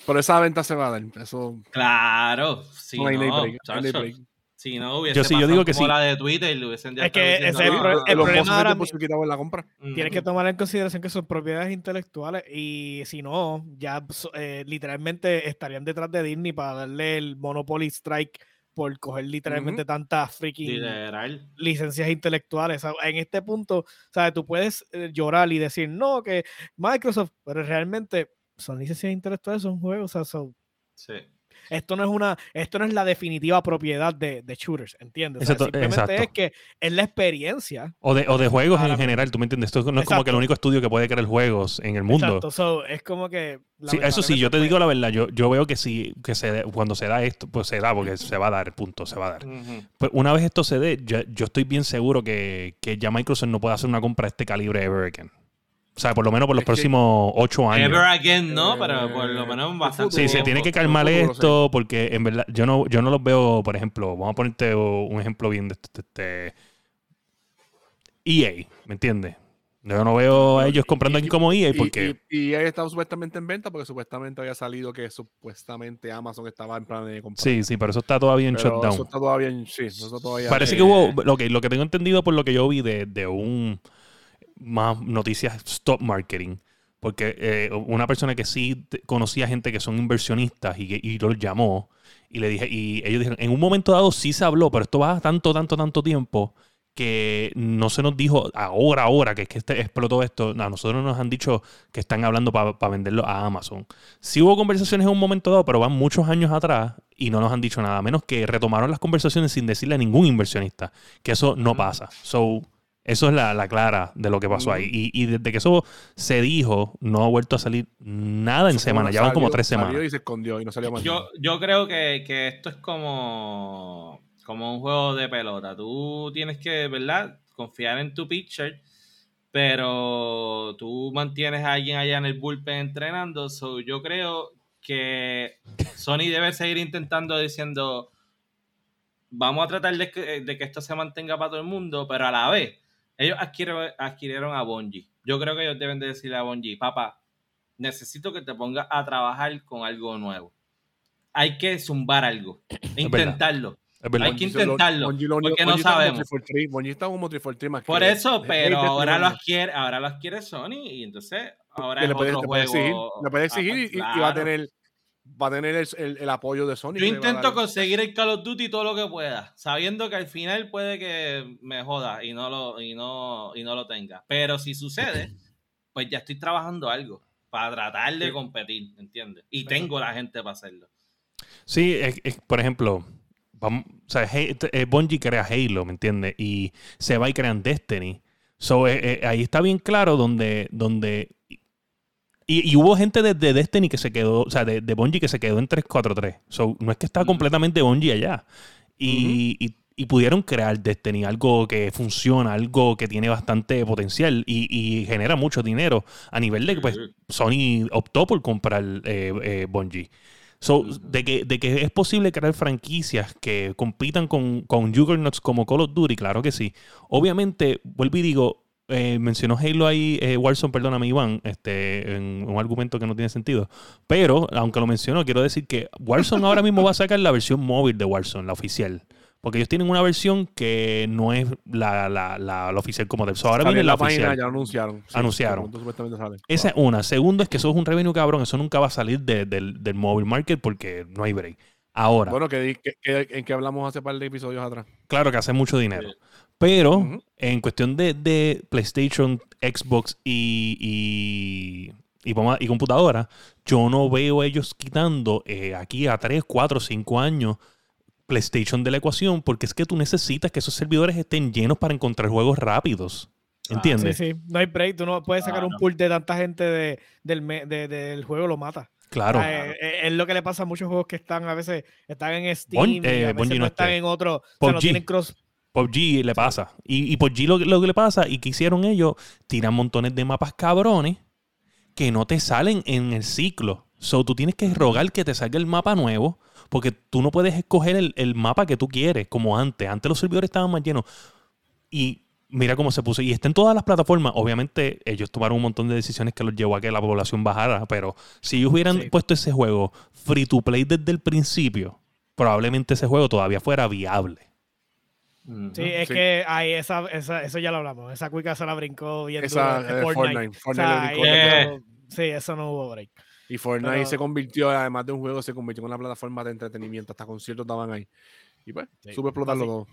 Pero esa venta se va a dar. Eso Claro, si no si no hubiese Yo sí, yo digo que como sí. la de Twitter y le hubiesen ya Es que ese es el pro- "Ah, el problema ahora en la compra. ujú". Tienes que tomar en consideración que son propiedades intelectuales y si no, ya eh, literalmente estarían detrás de Disney para darle el Monopoly Strike por coger literalmente tantas freaking Literal. licencias intelectuales. O sea, En este punto, ¿sabes? Tú puedes eh, llorar y decir, no, que Microsoft, pero realmente son licencias intelectuales, son juegos. o sea, son- Sí. Esto no es una, esto no es la definitiva propiedad de, de shooters, ¿entiendes? O sea, Exacto, simplemente exacto. es que es la experiencia. O de, o de juegos en Claramente. general, ¿tú me entiendes? Esto no es como que el Exacto. único estudio que puede crear juegos en el mundo. Exacto, so, es como que. Sí, eso sí, yo te lamentablemente, digo la verdad, yo, yo veo que sí, que se cuando se da esto, pues se da, porque se va a dar, punto, se va a dar. Ujú. Pues una vez esto se dé, yo, yo estoy bien seguro que, que ya Microsoft no puede hacer una compra de este calibre ever again. O sea, por lo menos por los Es próximos ocho años. Ever again, no, pero por lo menos bastante. Sí, se tiene que calmar futuro, esto porque en verdad yo no, yo no los veo, por ejemplo, vamos a ponerte un ejemplo bien de este, este- EA, ¿me entiendes? Yo no veo a ellos comprando aquí como EA porque... y, y ahí estaba supuestamente en venta porque supuestamente había salido que supuestamente Amazon estaba en plan de comprar. Sí, sí, pero eso está todavía en Pero shutdown. Eso está todavía en. Sí, eso todavía. Parece eh, que hubo, lo que, lo que tengo entendido por lo que yo vi de, de un más noticias stop marketing, porque eh, una persona que sí conocía gente que son inversionistas y, y los llamó y le dije, y ellos dijeron, en un momento dado sí se habló, pero esto va tanto, tanto, tanto tiempo que no se nos dijo ahora, ahora, que es que este explotó esto. A nosotros nos han dicho que están hablando para venderlo a Amazon. Sí hubo conversaciones en un momento dado, pero van muchos años atrás y no nos han dicho nada, a menos que retomaron las conversaciones sin decirle a ningún inversionista que eso no pasa. So, eso es la, la clara de lo que pasó ahí. Y, y desde que eso se dijo, no ha vuelto a salir nada en semana. Ya van como salió- tres salió semanas. Y se escondió y no salió más. Yo, yo creo que, que esto es como, como un juego de pelota. Tú tienes que, ¿verdad? Confiar en tu pitcher, pero tú mantienes a alguien allá en el bullpen entrenando. So, yo creo que Sony debe seguir intentando diciendo, vamos a tratar de que, de que esto se mantenga para todo el mundo, pero a la vez, ellos adquirieron, adquirieron a Bungie. Yo creo que ellos deben de decirle a Bungie, papá, necesito que te pongas a trabajar con algo nuevo. Hay que zumbar algo, intentarlo. Verdad. Hay que intentarlo, lo porque no está como sabemos. 343, Bungie está como 343 más Por que- eso, es- pero ahora lo adquiere, ahora lo adquiere Sony y entonces ahora Que es puede, otro le puede juego. exigir, le puede exigir y- va a tener va a tener el, el- el apoyo de Sony. Yo intento dar. conseguir el Call of Duty todo lo que pueda, sabiendo que al final puede que me joda y no lo, y no, y no lo tenga. Pero si sucede, pues ya estoy trabajando algo para tratar de Sí. competir, ¿entiendes? Y tengo la gente para hacerlo. Sí, es- es- por ejemplo, vamos, o sea, Hey- eh, Bungie crea Halo, ¿me entiendes? Y se va y crean Destiny. So, eh, eh, ahí está bien claro donde... donde y, y hubo gente de, de Destiny que se quedó, o sea, de, de Bungie que se quedó en 343. So, no es que está completamente Bungie allá. y, y- y pudieron crear Destiny, algo que funciona, algo que tiene bastante potencial y, y genera mucho dinero a nivel de que pues, Sony optó por comprar eh, eh, Bungie. So, de, que, de que es posible crear franquicias que compitan con, con Juggernauts como Call of Duty, claro que sí. Obviamente, vuelvo y digo, eh, mencionó Halo ahí, eh, Warzone, perdóname, Iván, este, en un argumento que no tiene sentido. Pero, aunque lo mencionó, quiero decir que Warzone ahora mismo va a sacar la versión móvil de Warzone, la oficial. Porque ellos tienen una versión que no es la, la, la, la oficial como tal. So, ahora viene en la página, oficial. ya anunciaron. Sí, Anunciaron. sale. Esa es una. Segundo es que eso es un revenue cabrón. Eso nunca va a salir de- del, del mobile market porque no hay break. Ahora, Bueno, que, di- que- que- en que hablamos hace par de episodios atrás. claro que hace mucho dinero. Pero en cuestión de, de PlayStation, Xbox y, y, y, y computadora, yo no veo ellos quitando eh, aquí a 3, 4, 5 años PlayStation de la ecuación porque es que tú necesitas que esos servidores estén llenos para encontrar juegos rápidos. Ah, ¿Entiendes? Sí, sí, no hay break. Tú no puedes sacar un pool de tanta gente de, del, me- de- del juego, lo mata. Claro. Ah, eh, eh, es lo que le pasa a muchos juegos que están a veces están en Steam Bon- y a veces no no están en otro. O sea, no tienen cross. PUBG le pasa. Y, y PUBG lo, lo que le pasa y que hicieron ellos, tiran montones de mapas cabrones que no te salen en el ciclo. So, tú tienes que rogar que te salga el mapa nuevo porque tú no puedes escoger el, el mapa que tú quieres como antes. Antes los servidores estaban más llenos. Y mira cómo se puso. Y está en todas las plataformas. Obviamente ellos tomaron un montón de decisiones que los llevó a que la población bajara. Pero si ellos hubieran Sí. puesto ese juego free to play desde el principio, probablemente ese juego todavía fuera viable. Sí, es sí. que ahí esa, esa, eso ya lo hablamos. Esa cuica se la brincó bien Esa eh, Fortnite. O sea, brincó no- sí, eso no hubo break. Y Fortnite Pero- se convirtió, además de un juego, se convirtió en una plataforma de entretenimiento. Hasta conciertos estaban ahí. Y pues, Sí, supe explotarlo todo.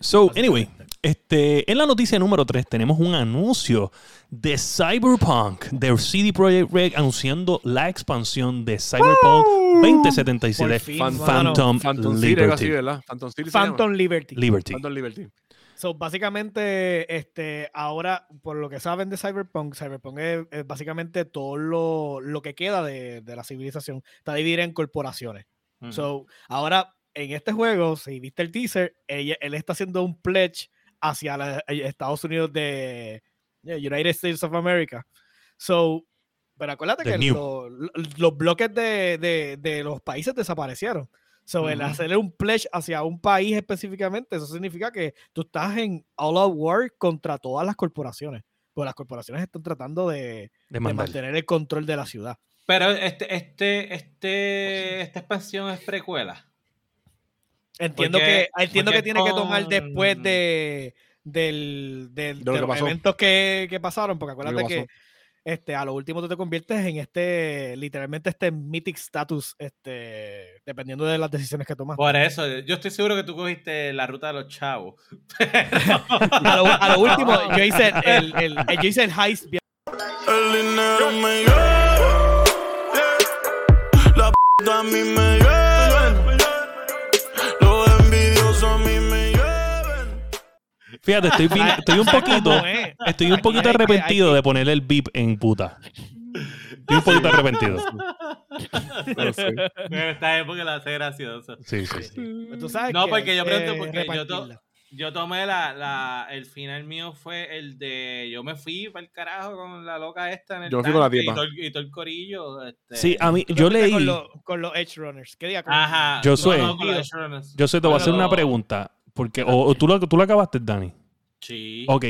So, anyway, este, en la noticia número 3 tenemos un anuncio de Cyberpunk, de CD Projekt Red, anunciando la expansión de Cyberpunk 2077 Por fin, Phantom. Phantom City, así, Liberty. Phantom City. Phantom Liberty. Liberty. Phantom Liberty. So, básicamente, este, ahora, por lo que saben de Cyberpunk, Cyberpunk es, es básicamente todo lo, lo que queda de, de la civilización. Está dividida en corporaciones. So, ahora, en este juego, si viste el teaser, ella- él está haciendo un pledge hacia la- eh, Estados Unidos de United States of America. So, pero acuérdate The que lo- lo- los bloques de, de- de los países desaparecieron. So, el Ujú. hacer un pledge hacia un país específicamente, eso significa que tú estás en all out war contra todas las corporaciones. Porque las corporaciones están tratando de, De mantener el control de la ciudad. Pero este, este, este, esta expansión es precuela. Entiendo Porque- que entiendo que tiene que tomar después de del, del- De lo de que los eventos que, que pasaron, porque acuérdate que, este, a lo último tú te conviertes en este, literalmente este mythic status, este, dependiendo de las decisiones que tomas. Por eso, yo estoy seguro que tú cogiste la ruta de los chavos. A lo, a lo último, yo hice el, el- el- yo hice el heist bien- El dinero me lleva. La p a mí me Fíjate, estoy, bien- estoy un ¿Sabes poquito, estoy un poquito arrepentido de ponerle el beep en puta. Estoy un poquito arrepentido. Pero sí. Pero esta época la hace gracioso. Sí, sí, sí. Tú sabes No, que porque yo pregunto, que porque yo to- repartirla. Yo tomé la, la, el final mío fue el de, yo me fui para el carajo con la loca esta en el Yo me fui con la y tipa. todo, el- y todo el corillo. Este, Sí, a mí, yo leí, Con, los- con los Edge Runners. ¿Qué con- Ajá. Yo no, soy- no, Shroners. yo sé, te voy a hacer una pregunta. Porque, o, o tú, lo, tú lo acabaste, Dani. Sí. Ok,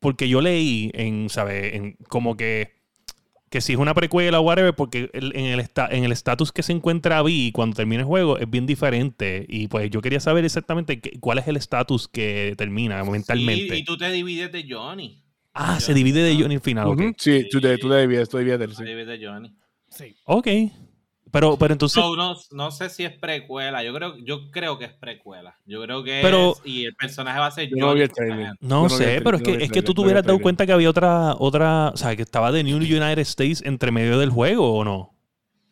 porque yo leí en, ¿sabes? En, como que, que si es una precuela o whatever, porque el- en el esta- en el estatus que se encuentra Vi cuando termina el juego es bien diferente. Y pues yo quería saber exactamente qué- cuál es el estatus que termina mentalmente. Sí, y tú te divides de Johnny. ah, se divide de Johnny al final, ok. Ujú, Sí, tú, de, tú Sí. debías, tú debías de él, Te sí. divides de Johnny. Sí. Ok. Pero, pero entonces, No, no, no sé si es precuela. Yo creo, yo creo que es precuela. Yo creo que Pero- es. Y el personaje va a ser Yo no vi el no vi sé, el pero es que, es que tú te hubieras dado cuenta que había otra, otra, o sea, que estaba The New United States entre medio del juego, ¿o no?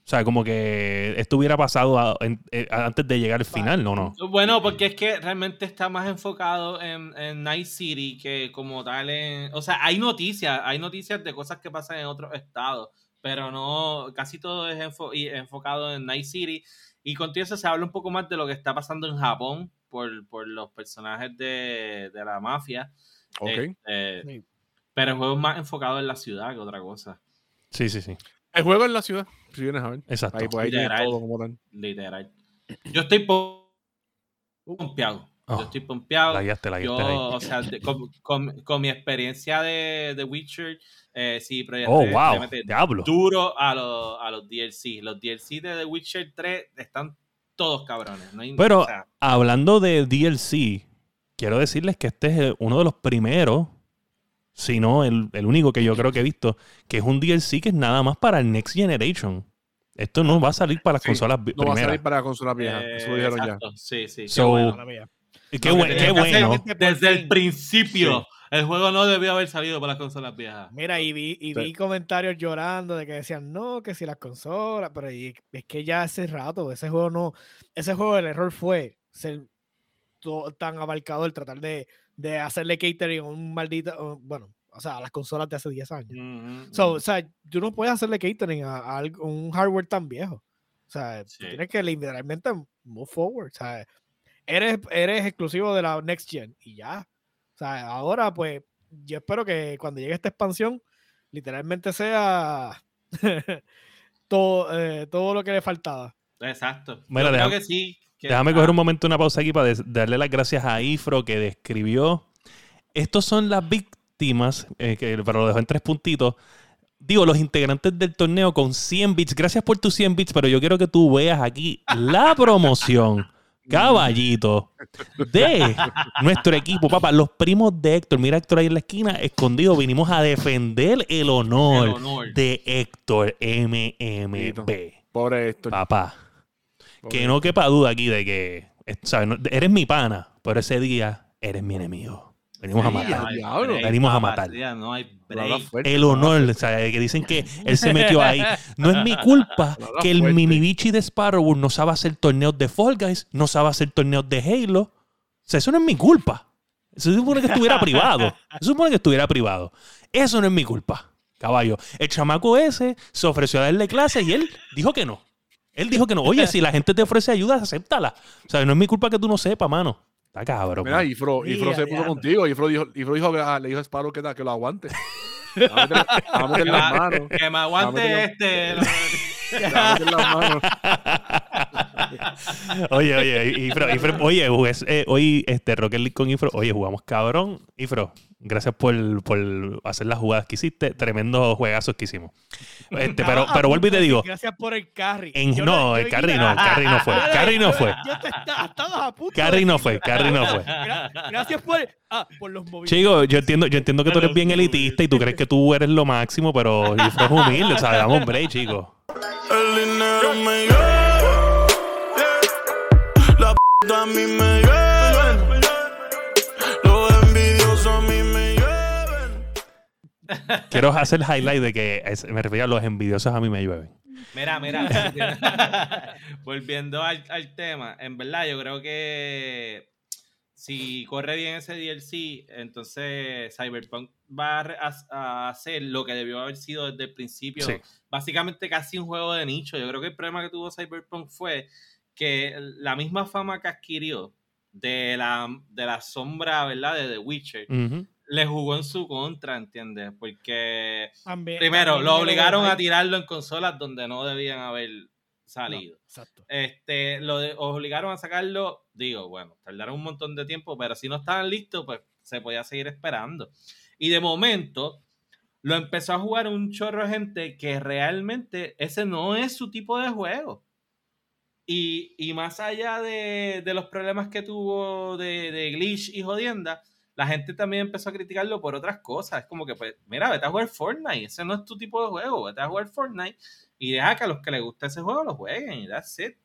O sea, como que esto hubiera pasado a- eh, antes de llegar al final, ¿no? no? Bueno, porque es que realmente está más enfocado en, en Night City que como tal en... O sea, hay noticias, hay noticias de cosas que pasan en otros estados, pero no, casi todo es enfo- y enfocado en Night City. Y contigo eso se habla un poco más de lo que está pasando en Japón, por, por los personajes de, de la mafia. Ok. Este, Sí. pero el juego es más enfocado en la ciudad que otra cosa. Sí, sí, sí. El juego en la ciudad, si vienes a ver. Exacto. Ahí, pues, ahí Literal. todo como tal. Literal. Yo estoy po- pompeado. Oh, Yo estoy pompeado. La guiaste, la Yo, guiaste ahí. o sea, de- con, con- con mi experiencia de, de Witcher, eh, sí, Project Oh, wow. Diablo. duro a los, a los DLC. Los DLC de The Witcher 3 están todos cabrones. No hay- Pero o sea, hablando de DLC, quiero decirles que este es uno de los primeros, si no el, el único que yo creo que he visto, que es un DLC que es nada más para el Next Generation. Esto no va a salir para las Sí, consolas No va a salir para consolas viejas. eh, Eso lo dijeron ya. Sí, sí. So, bueno. Qué, buen- qué bueno. Desde el principio, el juego no debió haber salido para las consolas viejas. Mira, y vi, y Sí. vi comentarios llorando de que decían, no, que si las consolas, pero y- es que ya hace rato, ese juego no, ese juego el error fue ser to- tan abarcador, tratar de, de hacerle catering a un maldito, bueno, o sea, a las consolas de hace 10 años. Ujú, So, ujú. o sea, tú no puedes hacerle catering a, a un hardware tan viejo. O sea, Sí. tienes que literalmente move forward. O sea, eres, eres exclusivo de la next gen y ya. O sea, ahora pues yo espero que cuando llegue esta expansión, literalmente sea todo, eh, todo lo que le faltaba. Exacto. Mira, déjame- que sí. que- Déjame coger un momento, una pausa aquí para darle las gracias a Ifro que describió. Estos son las víctimas, eh, que, pero lo dejó en tres puntitos. Digo, los integrantes del torneo con 100 bits. Gracias por tus 100 bits, pero yo quiero que tú veas aquí la promoción, caballito, de nuestro equipo. Papá, los primos de Héctor. Mira, Héctor ahí en la esquina, escondido. Vinimos a defender el honor, el honor. de Héctor MMB. Pobre Héctor. Papá. pobre Que no quepa duda aquí de que eh, ¿sabes? Eres mi pana, pero ese día eres mi enemigo. Venimos a matar. Venimos a matar. No hay break. El honor, o sea, que dicen que él se metió ahí. No es mi culpa que el fuertes. mini bichi de Sparrow no sabe hacer torneos de Fall Guys, no sabe hacer torneos de Halo. O sea, eso no es mi culpa. Eso se supone que estuviera privado. Eso se supone que estuviera privado. Eso no es mi culpa, caballo. El chamaco ese se ofreció a darle clases y él dijo que no. Él dijo que no. Oye, si la gente te ofrece ayuda, acéptala. O sea, no es mi culpa que tú no sepas, mano. Está cabrón. Mira. Ifro, Ifro se puso contigo. Ifro dijo, Ifro dijo que, ah, le dijo a Sparrow que, da- que lo aguante. Vamos Que, las ma- manos. que me aguante este. Meter las manos. oye, oye, Ifro, Ifro, oye, jugué, eh, hoy este Rocket League con Ifro, oye, jugamos cabrón. Ifro, gracias por, por hacer las jugadas que hiciste, tremendos juegazos que hicimos. Este, pero, Ah, pero vuelvo y te digo, Gracias por el carry. en- Yo no, el carry no, el carry no fue, el carry no fue. Carry no fue, Carry no fue. Gra- Gracias por, ah, por los movimientos. Chico, yo entiendo, yo entiendo que tú eres bien elitista y tú crees que tú eres lo máximo, pero Ifro es humilde, o sea, dame un break, chico. A mí me llevan. Los envidiosos a mí me llevan. Quiero hacer highlight de que es- me refiero a los envidiosos a mí me llueven. Mira, mira. Volviendo al, al tema, en verdad yo creo que si corre bien ese DLC, entonces Cyberpunk va a, re- a- a hacer lo que debió haber sido desde el principio. Sí. Básicamente casi un juego de nicho. Yo creo que el problema que tuvo Cyberpunk fue que la misma fama que adquirió de la, de la sombra, ¿verdad? De The Witcher, le jugó en su contra, ¿entiendes? Porque También- Primero, también lo obligaron a tirarlo en consolas donde no debían haber No, salido. exacto. Este, lo de- obligaron a sacarlo, digo, bueno, tardaron un montón de tiempo, pero si no estaban listos, pues se podía seguir esperando. Y de momento, lo empezó a jugar un chorro de gente que realmente ese no es su tipo de juego. Y, más allá de, los problemas que tuvo de, glitch y jodienda, la gente también empezó a criticarlo por otras cosas. Es como que, pues, mira, vete a jugar Fortnite. Ese no es tu tipo de juego. Vete a jugar Fortnite y deja que a los que les gusta ese juego lo jueguen. Y that's it.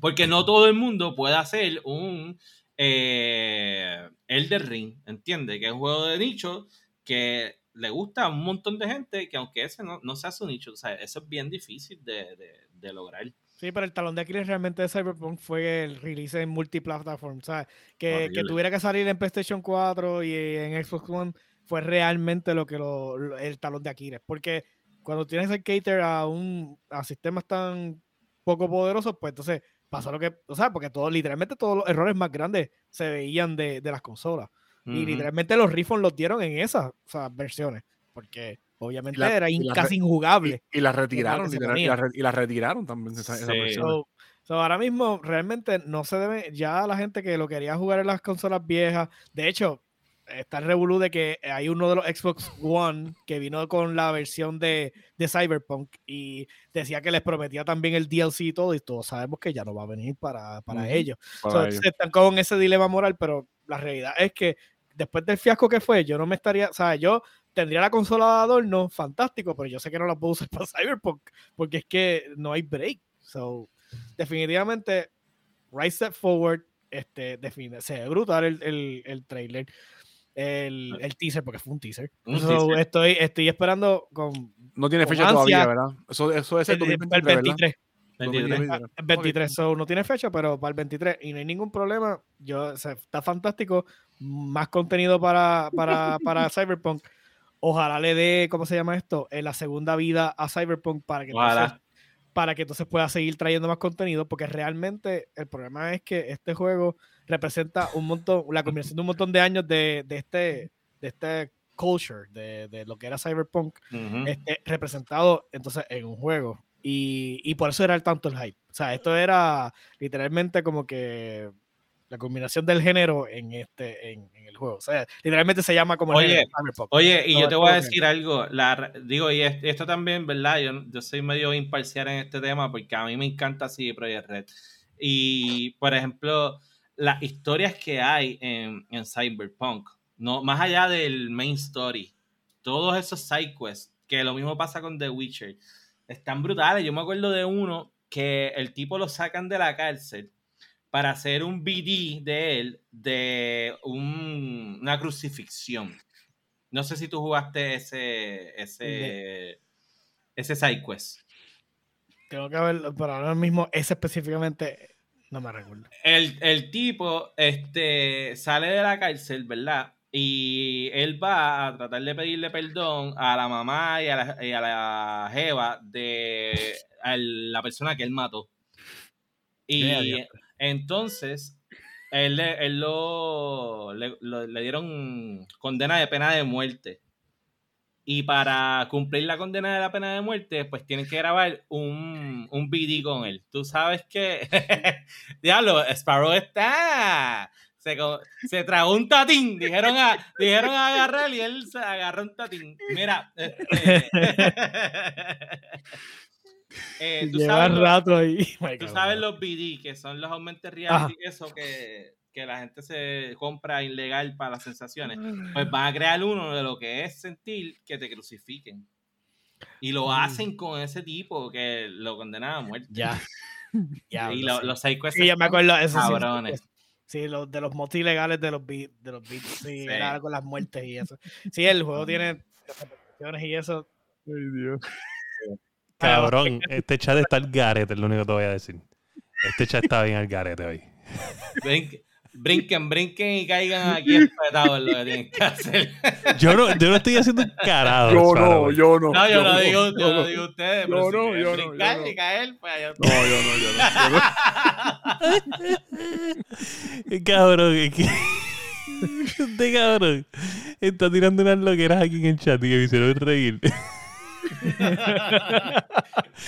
Porque no todo el mundo puede hacer un eh, Elder Ring, ¿entiendes? Que es un juego de nicho que le gusta a un montón de gente que aunque ese no, sea su nicho, o sea, eso es bien difícil de lograr. Sí, pero el talón de Aquiles realmente de Cyberpunk fue el release en multiplataforma. ¿sabes? Que, que Horrible. tuviera que salir en PlayStation 4 y en Xbox One fue realmente lo que lo, lo- el talón de Aquiles. Porque cuando tienes el cater a un a sistemas tan poco poderosos, pues entonces pasó lo que, o sea, porque todo, literalmente todos los errores más grandes se veían de, de las consolas. Y Ujú. literalmente los refunds los dieron en esas o sea, versiones, porque obviamente la- era la casi injugable. Y, y las retiraron, se literal, y, re- y las retiraron también esa, esa Sí. versión. So, so, ahora mismo realmente no se debe, ya la gente que lo quería jugar en las consolas viejas, de hecho, está el revolú de que hay uno de los Xbox One que vino con la versión de, de Cyberpunk y decía que les prometía también el DLC y todo, y todos sabemos que ya no va a venir para, para Ujú, ellos. para So, ellos. entonces están con ese dilema moral, pero la realidad es que después del fiasco que fue, yo no me estaría, o sea, yo tendría la consola de adorno, fantástico, pero yo sé que no la puedo usar para Cyberpunk, porque es que no hay break. So, definitivamente, right step forward, este, define, se ve brutal el, el, el trailer, el, el teaser, porque fue un teaser. Un So, teaser. Estoy, estoy esperando con No tiene con fecha todavía, ansia. ¿verdad? Eso, eso es el el, el 2023, ¿verdad? 23. 23. 2023. El 23, so, no tiene fecha, pero para el 23 y no hay ningún problema. Yo, o sea, está fantástico. Más contenido para, para, para Cyberpunk. Ojalá le dé, ¿cómo se llama esto? En la segunda vida a Cyberpunk para que, entonces, para que entonces pueda seguir trayendo más contenido, porque realmente el problema es que este juego representa un montón, la combinación de un montón de años de, de este, de este culture, de, de lo que era Cyberpunk, Ujú. este, representado entonces en un juego. Y, y por eso era el tanto el hype. O sea, esto era literalmente como que la combinación del género en este en, en el juego. O sea, literalmente se llama como el Oye, género Cyberpunk. Oye, y No, yo te voy a decir algo, la, digo, y es- esto también, ¿verdad? Yo, yo soy medio imparcial en este tema porque a mí me encanta así Project Red. Y, por ejemplo, las historias que hay en, en Cyberpunk, no, más allá del main story, todos esos side quests, que lo mismo pasa con The Witcher, están brutales. Yo me acuerdo de uno que el tipo lo sacan de la cárcel para hacer un BD de él de un- una crucifixión. No sé si tú jugaste ese ese ese side quest. Tengo que ver, pero ahora mismo ese específicamente no me recuerdo. El, el tipo este, sale de la cárcel, ¿verdad? Y él va a tratar de pedirle perdón a la mamá y a la, y a la jeva de a la persona que él mató. Y. entonces, él, le- él lo, le, lo- le dieron condena de pena de muerte. Y para cumplir la condena de la pena de muerte, pues tienen que grabar un, un BD con él. Tú sabes que, diablo, Sparrow está, se, se tragó un tatín. Dijeron a, dijeron a agarrar y él se agarró un tatín. Mira, este, eh, tú Lleva sabes lo- rato ahí. My Tú God, sabes man. los BD, que son los augmented reality, eso que, que la gente se compra ilegal para las sensaciones. Pues van a crear uno de lo que es sentir que te crucifiquen. Y lo hacen con ese tipo que lo condenan a muerte. Ya. Ya, y lo los psychos Sí, ya me acuerdo. Eso sí, cabrones. Sí, los de los mods ilegales de los beats, de los beats, sí, Sí. era con las muertes y eso. Sí, el juego tiene repercusiones y eso. Ay, Dios. Cabrón, este chat está al garete, es lo único que te voy a decir. Este chat está bien al garete hoy. Brinquen, brinquen, brinquen y caigan aquí espetados en lo que tienen que hacer. Yo no, yo no estoy haciendo un carajo. Yo no, yo no. No, yo, lo digo, yo yo lo no. digo a ustedes. Yo pero no, yo no, yo brincar no. y caer, pues allá No, yo no, yo no. yo no. Cabrón, es que. Este cabrón está tirando unas loqueras aquí en el chat y que me hicieron reír.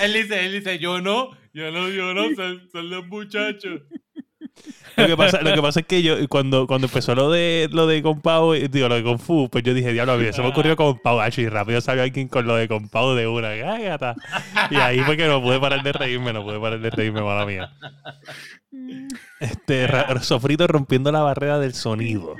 Él dice, él dice, yo no, yo no, yo no, son, son los muchachos. Lo que pasa, lo que pasa es que yo, cuando, cuando empezó lo de lo de Compau, eh, digo, lo de Kung Fu, pues yo dije, diablo, a mí se me ocurrió Compau, gacho, y rápido salió alguien con lo de Compau de una gata. Y ahí fue que no pude parar de reírme, no pude parar de reírme, mala mía. Este, ra- Sofrito rompiendo la barrera del sonido.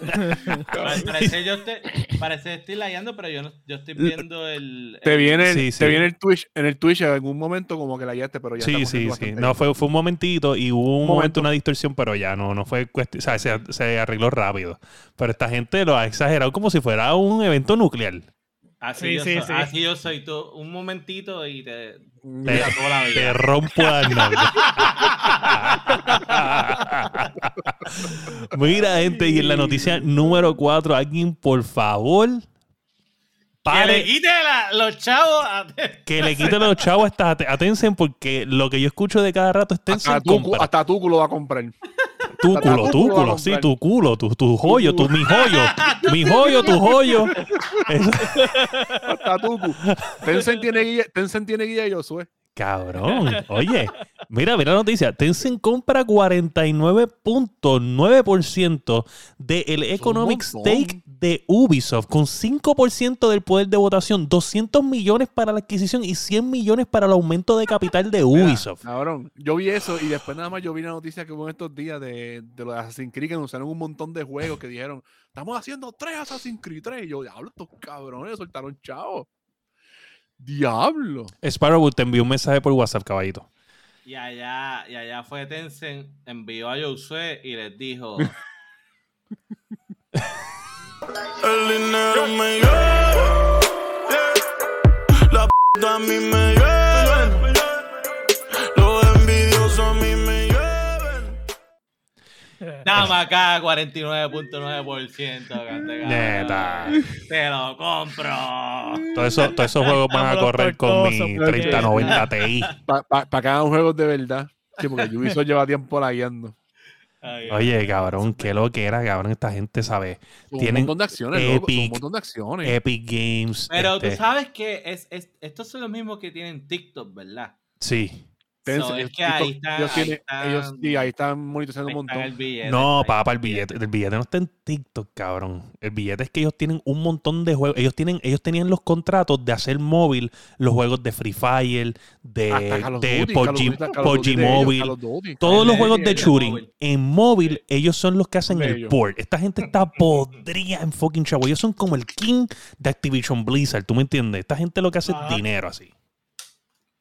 Pare- Parece yo estoy, parece que estoy layando, pero yo no, yo estoy viendo el. Te viene, el- Sí, sí. te viene el Twitch, en el Twitch en algún momento como que la hallaste, pero ya Sí, sí, sí. No, fue, fue un momentito y hubo un, Un momento, momento. una distorsión, pero ya no, no fue cuestión, o sea, se, se arregló rápido. Pero esta gente lo ha exagerado como si fuera un evento nuclear. Así, Sí, yo sí, soy, sí. así yo soy tú. Un momentito y te. Te, Mira, toda la vida. te rompo las. Mira, gente, y en la noticia número 4, alguien, por favor, pare, quite la- los chavos a que le quite los chavos hasta a porque lo que yo escucho de cada rato es Hasta Tencent tu, cu- compra. hasta tu culo va a comprar. Tu culo, tu culo sí, tu culo, tu, tu joyo, tu, mi joyo, mi joyo, tu joyo. Eso- Hasta tu cu. Tencent tiene guía, Tencent tiene guía y Josué. Cabrón. Oye, mira, mira la noticia. Tencent compra 49.9% del economic montón. stake de Ubisoft con 5% del poder de votación, 200 millones para la adquisición y 100 millones para el aumento de capital de Mira, Ubisoft. Cabrón, yo vi eso y después nada más yo vi la noticia que hubo en estos días de, de los Assassin's Creed que anunciaron un montón de juegos que dijeron, estamos haciendo tres Assassin's Creed 3. Y yo, diablo, estos cabrones soltaron chavo. Diablo. Sparrow te envió un mensaje por WhatsApp, caballito. Y allá, y allá fue Tencent, envió a Josué y les dijo: El dinero me lleva. La p a mí me llevan. Los envidiosos a mí me llevan. Dame acá 49.9%. cante, Neta. Te lo compro. Todos esos, todos esos juegos van a correr con mi tortosos, porque- 3090 Ti. Para que hagan juegos de verdad. Sí, porque Ubisoft lleva tiempo lagueando. Ay, Oye, cabrón, qué lo que era, cabrón. Esta gente sabe. Tienen un montón de acciones, loco. Son un Epic, montón de acciones. Epic Games. Pero este, tú sabes que es, es- estos son los mismos que tienen TikTok, ¿verdad? Sí. Tencent, So, es ellos- que ahí ellos- están- ellos ahí tienen- están- ellos sí, ahí están monitoreando Ahí un montón. billete, No, papá, el billete, el billete no está en TikTok, cabrón. El billete es que ellos tienen un montón de juegos. Ellos tienen, ellos tenían los contratos de hacer móvil los juegos de Free Fire, de, de PUBG, Duty. Todos los juegos de- shooting móvil. en móvil, ellos son los que hacen el port. Esta gente está podrida en fucking chavo. Ellos son como el king de Activision Blizzard, ¿tú me entiendes? Esta gente lo que hace es dinero así.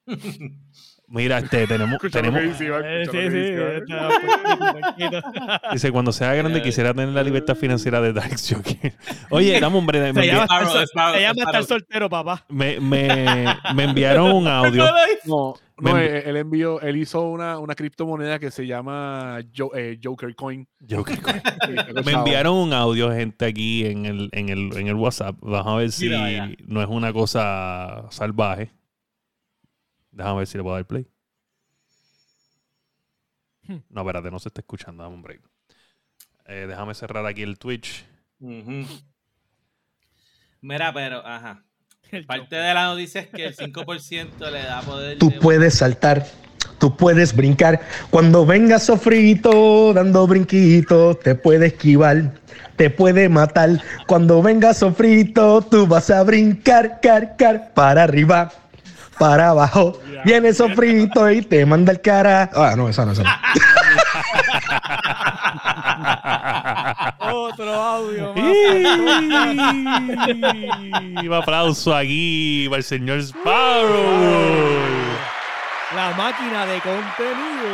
Mira, este, tenemos, tenemos, dice, Eh, dice, cuando sea grande Eh. quisiera tener la libertad financiera de Dark Joker. Oye, dame hombre, me, Se llama, estar, Sparrow, sol- Sparrow, se llama estar Sparrow. soltero, papá. me, me- me enviaron un audio. No, no, envi- él, envió, él hizo una, una criptomoneda que se llama Jo- eh, Joker Coin. Joker. Sí, está Me enviaron un audio, gente, aquí en el, en el, en el WhatsApp. Vamos a ver si Mira no es una cosa salvaje. Déjame ver si le puedo dar play. Hmm. No, espérate, no se está escuchando. Dame un break. Eh, déjame cerrar aquí el Twitch. Mira, pero, ajá. Parte de la noticia es que el 5% le da poder. Tú de- puedes saltar, tú puedes brincar. Cuando venga sofrito dando brinquitos, te puede esquivar, te puede matar. Cuando venga sofrito, tú vas a brincar, car, car, para arriba, para abajo. Viene sofrito y te manda el cara. Ah, no, esa no, esa no. Otro audio un aplauso aquí para el señor Sparrow. La máquina de contenido.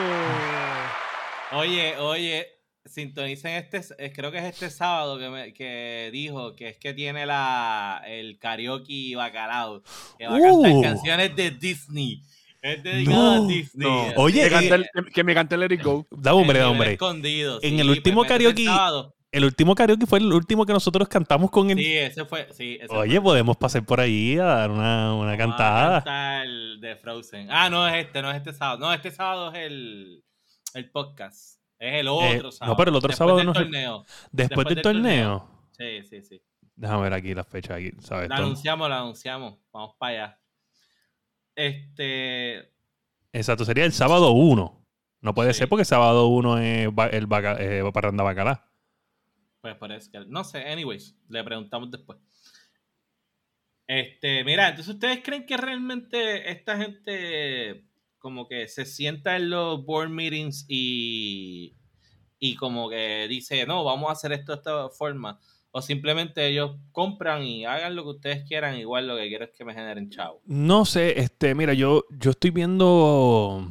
Oye, oye, sintonicen este, eh, creo que es este sábado que, me- que dijo que es que tiene la el karaoke bacalao, que va a cantar Uh. canciones de Disney. Es dedicado No, a Disney. no. Oye, Que, que- cante el- que- que me cante Let It Go. Dame hombre, el dame nivel hombre. escondido. En sí, el pues, último el karaoke-. El último karaoke fue el último que nosotros cantamos con el. Sí, ese fue. Sí, ese Oye, podemos pasar por ahí a dar una, una a cantada. el de Frozen. Ah, no es este, no es este sábado. No, este sábado es el, el podcast. Es el otro Eh, no, sábado. pero el otro Después sábado del no torneo. Después, después del del torneo. Sí, sí, sí. Déjame ver aquí las fechas. Aquí, ¿sabes? La anunciamos, la anunciamos. Vamos para allá. Este. Exacto, sería el sábado 1. No puede Sí. ser porque sábado 1 es el baca- eh, Parranda Bacalá. Pues por eso que. No sé, anyways. Le preguntamos después. Este, mira, entonces ustedes creen que realmente esta gente como que se sienta en los board meetings y, y como que dice, no, vamos a hacer esto de esta forma. O simplemente ellos compran y hagan lo que ustedes quieran, igual lo que quiero es que me generen chavo. No sé, este, mira, yo, yo estoy viendo.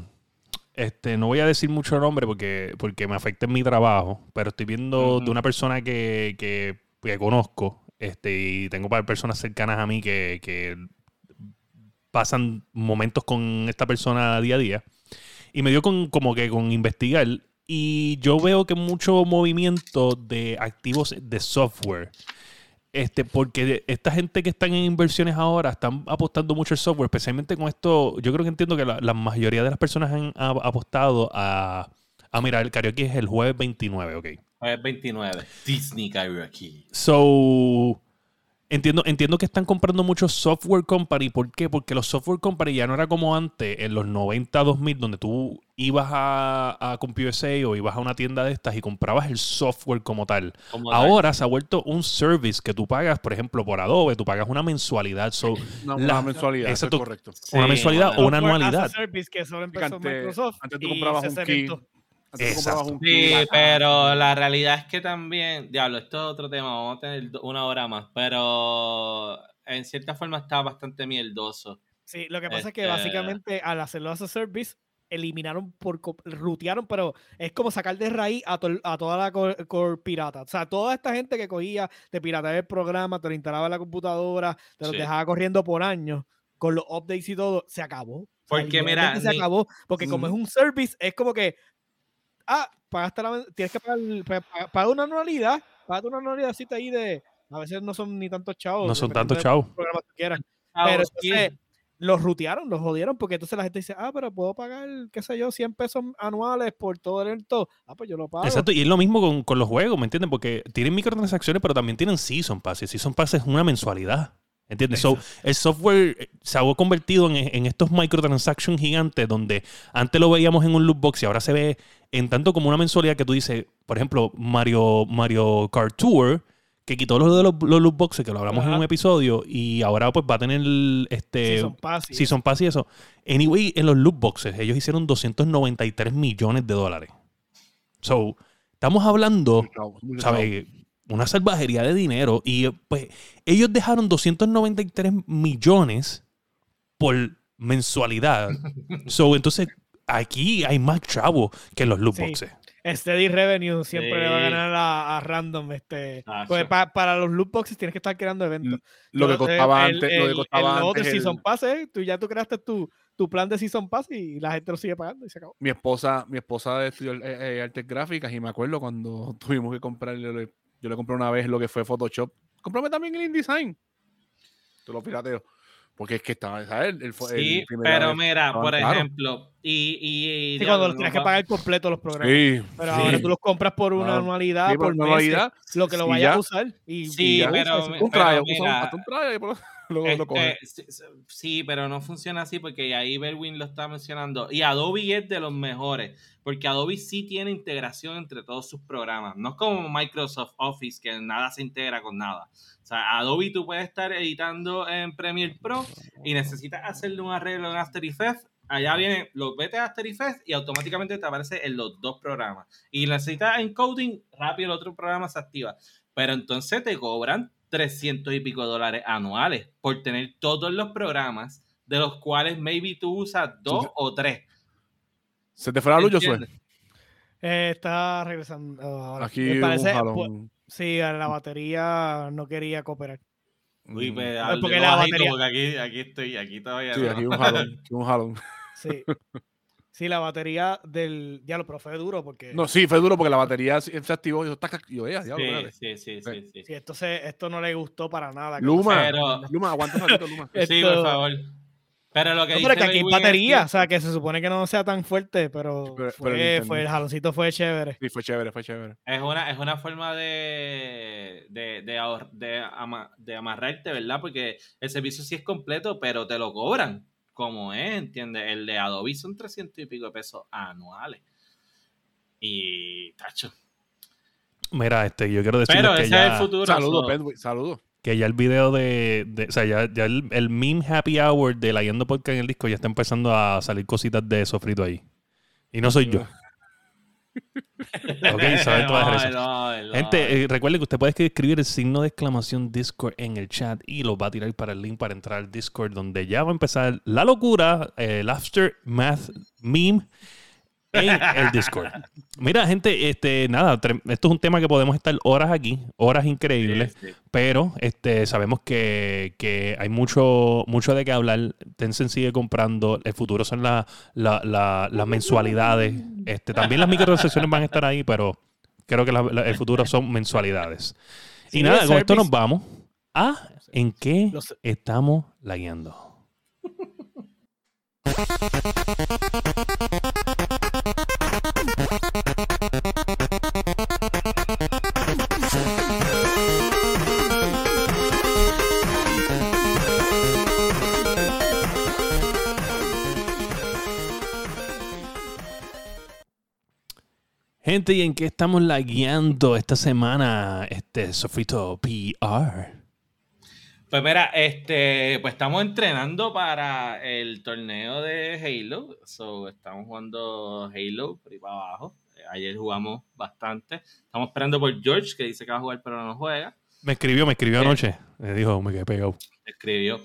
Este, no voy a decir mucho nombre porque, porque me afecta en mi trabajo, pero estoy viendo de una persona que, que, que conozco, este, y tengo personas cercanas a mí que, que pasan momentos con esta persona día a día. Y me dio con, como que con investigar. Y yo veo que mucho movimiento de activos de software Este, porque esta gente que están en inversiones ahora están apostando mucho al software, especialmente con esto. Yo creo que entiendo que la, la mayoría de las personas han a- apostado a. Ah, mira, el karaoke es el jueves 29, ok. Es 29. Disney Karaoke. So, entiendo, entiendo que están comprando mucho software company. ¿Por qué? Porque los software company ya no era como antes, en los 90, 2000, donde tú ibas a, a CompuSA o ibas a una tienda de estas y comprabas el software como tal. Como tal. Ahora se ha vuelto un service que tú pagas, por ejemplo, por Adobe, tú pagas una mensualidad. So, Una, La- una mensualidad, eso es Exacto. correcto. una Sí, mensualidad o una anualidad. Service que solo empezó Antes- Microsoft. antes tú comprabas un key. Antes tú. Sí, pero la realidad es que también, diablo, esto es otro tema, vamos a tener una hora más, pero en cierta forma está bastante mierdoso. Sí, lo que pasa es que Este- básicamente al hacerlo as a service, eliminaron por rutearon, pero es como sacar de raíz a, to- a toda la core, core pirata. O sea, toda esta gente que cogía, te pirateaba el programa, te lo instalaba en la computadora, te lo Sí. dejaba corriendo por años, con los updates y todo, se acabó. O sea, Porque, mira, literalmente se ni- acabó. Porque como es un service, es como que, ah, pagaste la, tienes que pagar, pa- pa- paga una anualidad, paga una anualidad ahí de, a veces no son ni tantos chavos. No son tantos chavos. Pero sí. entonces los rutearon, los jodieron, porque entonces la gente dice, ah, pero puedo pagar, qué sé yo, 100 pesos anuales por todo el todo. Ah, pues yo lo pago. Exacto, y es lo mismo con, con los juegos, ¿me entienden? Porque tienen microtransacciones, pero también tienen Season Pass. Y Season Pass es una mensualidad. ¿Entiendes? So, el software eh, se ha convertido en, en estos microtransactions gigantes donde antes lo veíamos en un loot box y ahora se ve en tanto como una mensualidad que tú dices, por ejemplo, Mario, Mario Kart Tour, que quitó lo de los, los loot boxes, que lo hablamos en un episodio, y ahora pues va a tener este Season Pass y Season Pass y eso. Anyway, en los loot boxes, ellos hicieron 293 millones de dólares. So, estamos hablando. ¿sabes? Una salvajería de dinero. Y pues, ellos dejaron 293 millones por mensualidad. so, entonces, aquí hay más chavos que en los loot Sí. boxes. Steady Revenue siempre le va a ganar a, a Random. Este, Ah, pues sí. pa- para los loot boxes tienes que estar creando eventos. Lo que eh, costaba el- antes, lo que costaba el antes Season Pass, ¿eh? tú ya tú creaste tu, tu plan de Season Pass y la gente lo sigue pagando y se acabó. mi esposa, mi esposa estudió eh, eh, artes gráficas y me acuerdo cuando tuvimos que comprarle, yo le compré una vez lo que fue Photoshop. Cómprame también el InDesign. Tú lo pirateo. Porque es que estaba, ¿sabes? El, el Sí, primera pero vez mira, por ejemplo, y... y, y Sí, cuando los tienes que pagar completo los programas. Sí, Pero sí. ahora tú los compras por una anualidad, sí, por por meses, anualidad, lo que lo vayas ya. a usar. Y, Sí, y ya pero un usa un- mira, hasta un trial, Este, sí, pero no funciona así porque ahí Berwin lo está mencionando. Y Adobe es de los mejores, porque Adobe sí tiene integración entre todos sus programas. No es como Microsoft Office, que nada se integra con nada. O sea, Adobe tú puedes estar editando en Premiere Pro y necesitas hacerle un arreglo en After Effects. Allá viene, lo vete a After Effects y automáticamente te aparece en los dos programas. Y necesitas encoding, rápido el otro programa se activa. Pero entonces te cobran 300 y pico dólares anuales por tener todos los programas, de los cuales maybe tú usas dos o tres. ¿Se te fue la luz, Josué? Eh, está regresando ahora. Aquí Me un parece, jalón. pues, sí, la batería no quería cooperar. Uy, Mm. pues, No, hazle porque la bajito, batería- porque aquí, aquí estoy, aquí todavía Sí, no. aquí un jalón. aquí un jalón. Sí. Sí, la batería del. Ya lo, pero fue duro porque. No, sí, fue duro porque la batería se activó y yo, yo, diablo, Sí, sí, sí, sí, sí. Sí, esto, se, esto no le gustó para nada. Luma. Pero- Luma, aguanta un ratito, Luma. Sí, Esto- por favor. Pero lo que No, dice pero que aquí hay es batería, o sea, que se supone que no sea tan fuerte, pero, Pero- fue, pero el fue- el internet- jaloncito fue chévere. Sí, fue chévere, fue chévere. Es una, es una forma de, de, de, ahor- de, ama- de amarrarte, ¿verdad? Porque el servicio sí es completo, pero te lo cobran, como es, ¿entiendes? El de Adobe son 300 y pico de pesos anuales. Y, tacho. Mira, este, yo quiero Pero que ese ya, es el futuro. Saludos, saludos. que ya el video de, de- o sea, ya, ya el, el meme happy hour de la Yendo Podcast en el disco ya está empezando a salir cositas de sofrito ahí. Y no soy yo. Ok, todas no, no. Gente, eh, recuerde que usted puede escribir el signo de exclamación Discord en el chat y lo va a tirar para el link para entrar al Discord, donde ya va a empezar la locura, eh, el Aftermath Meme en el Discord. Mira, gente, este, nada, esto es un tema que podemos estar horas aquí, horas increíbles, Sí, sí. pero este, sabemos que, que hay mucho, mucho de qué hablar. Tencent sigue comprando, el futuro son la- la- la- las mensualidades. Este, también las microtransacciones van a estar ahí, pero creo que el futuro son mensualidades. y nada, con esto nos vamos. a en qué Los- estamos lagueando. Gente, ¿y en qué estamos lagueando esta semana? Este sofrito PR. Pues mira, este, pues estamos entrenando para el torneo de Halo. So, estamos jugando Halo por ahí para abajo. Ayer jugamos bastante. Estamos esperando por George, que dice que va a jugar, pero no juega. Me escribió, me escribió Eh. anoche. Me dijo, me quedé pegado. Escribió.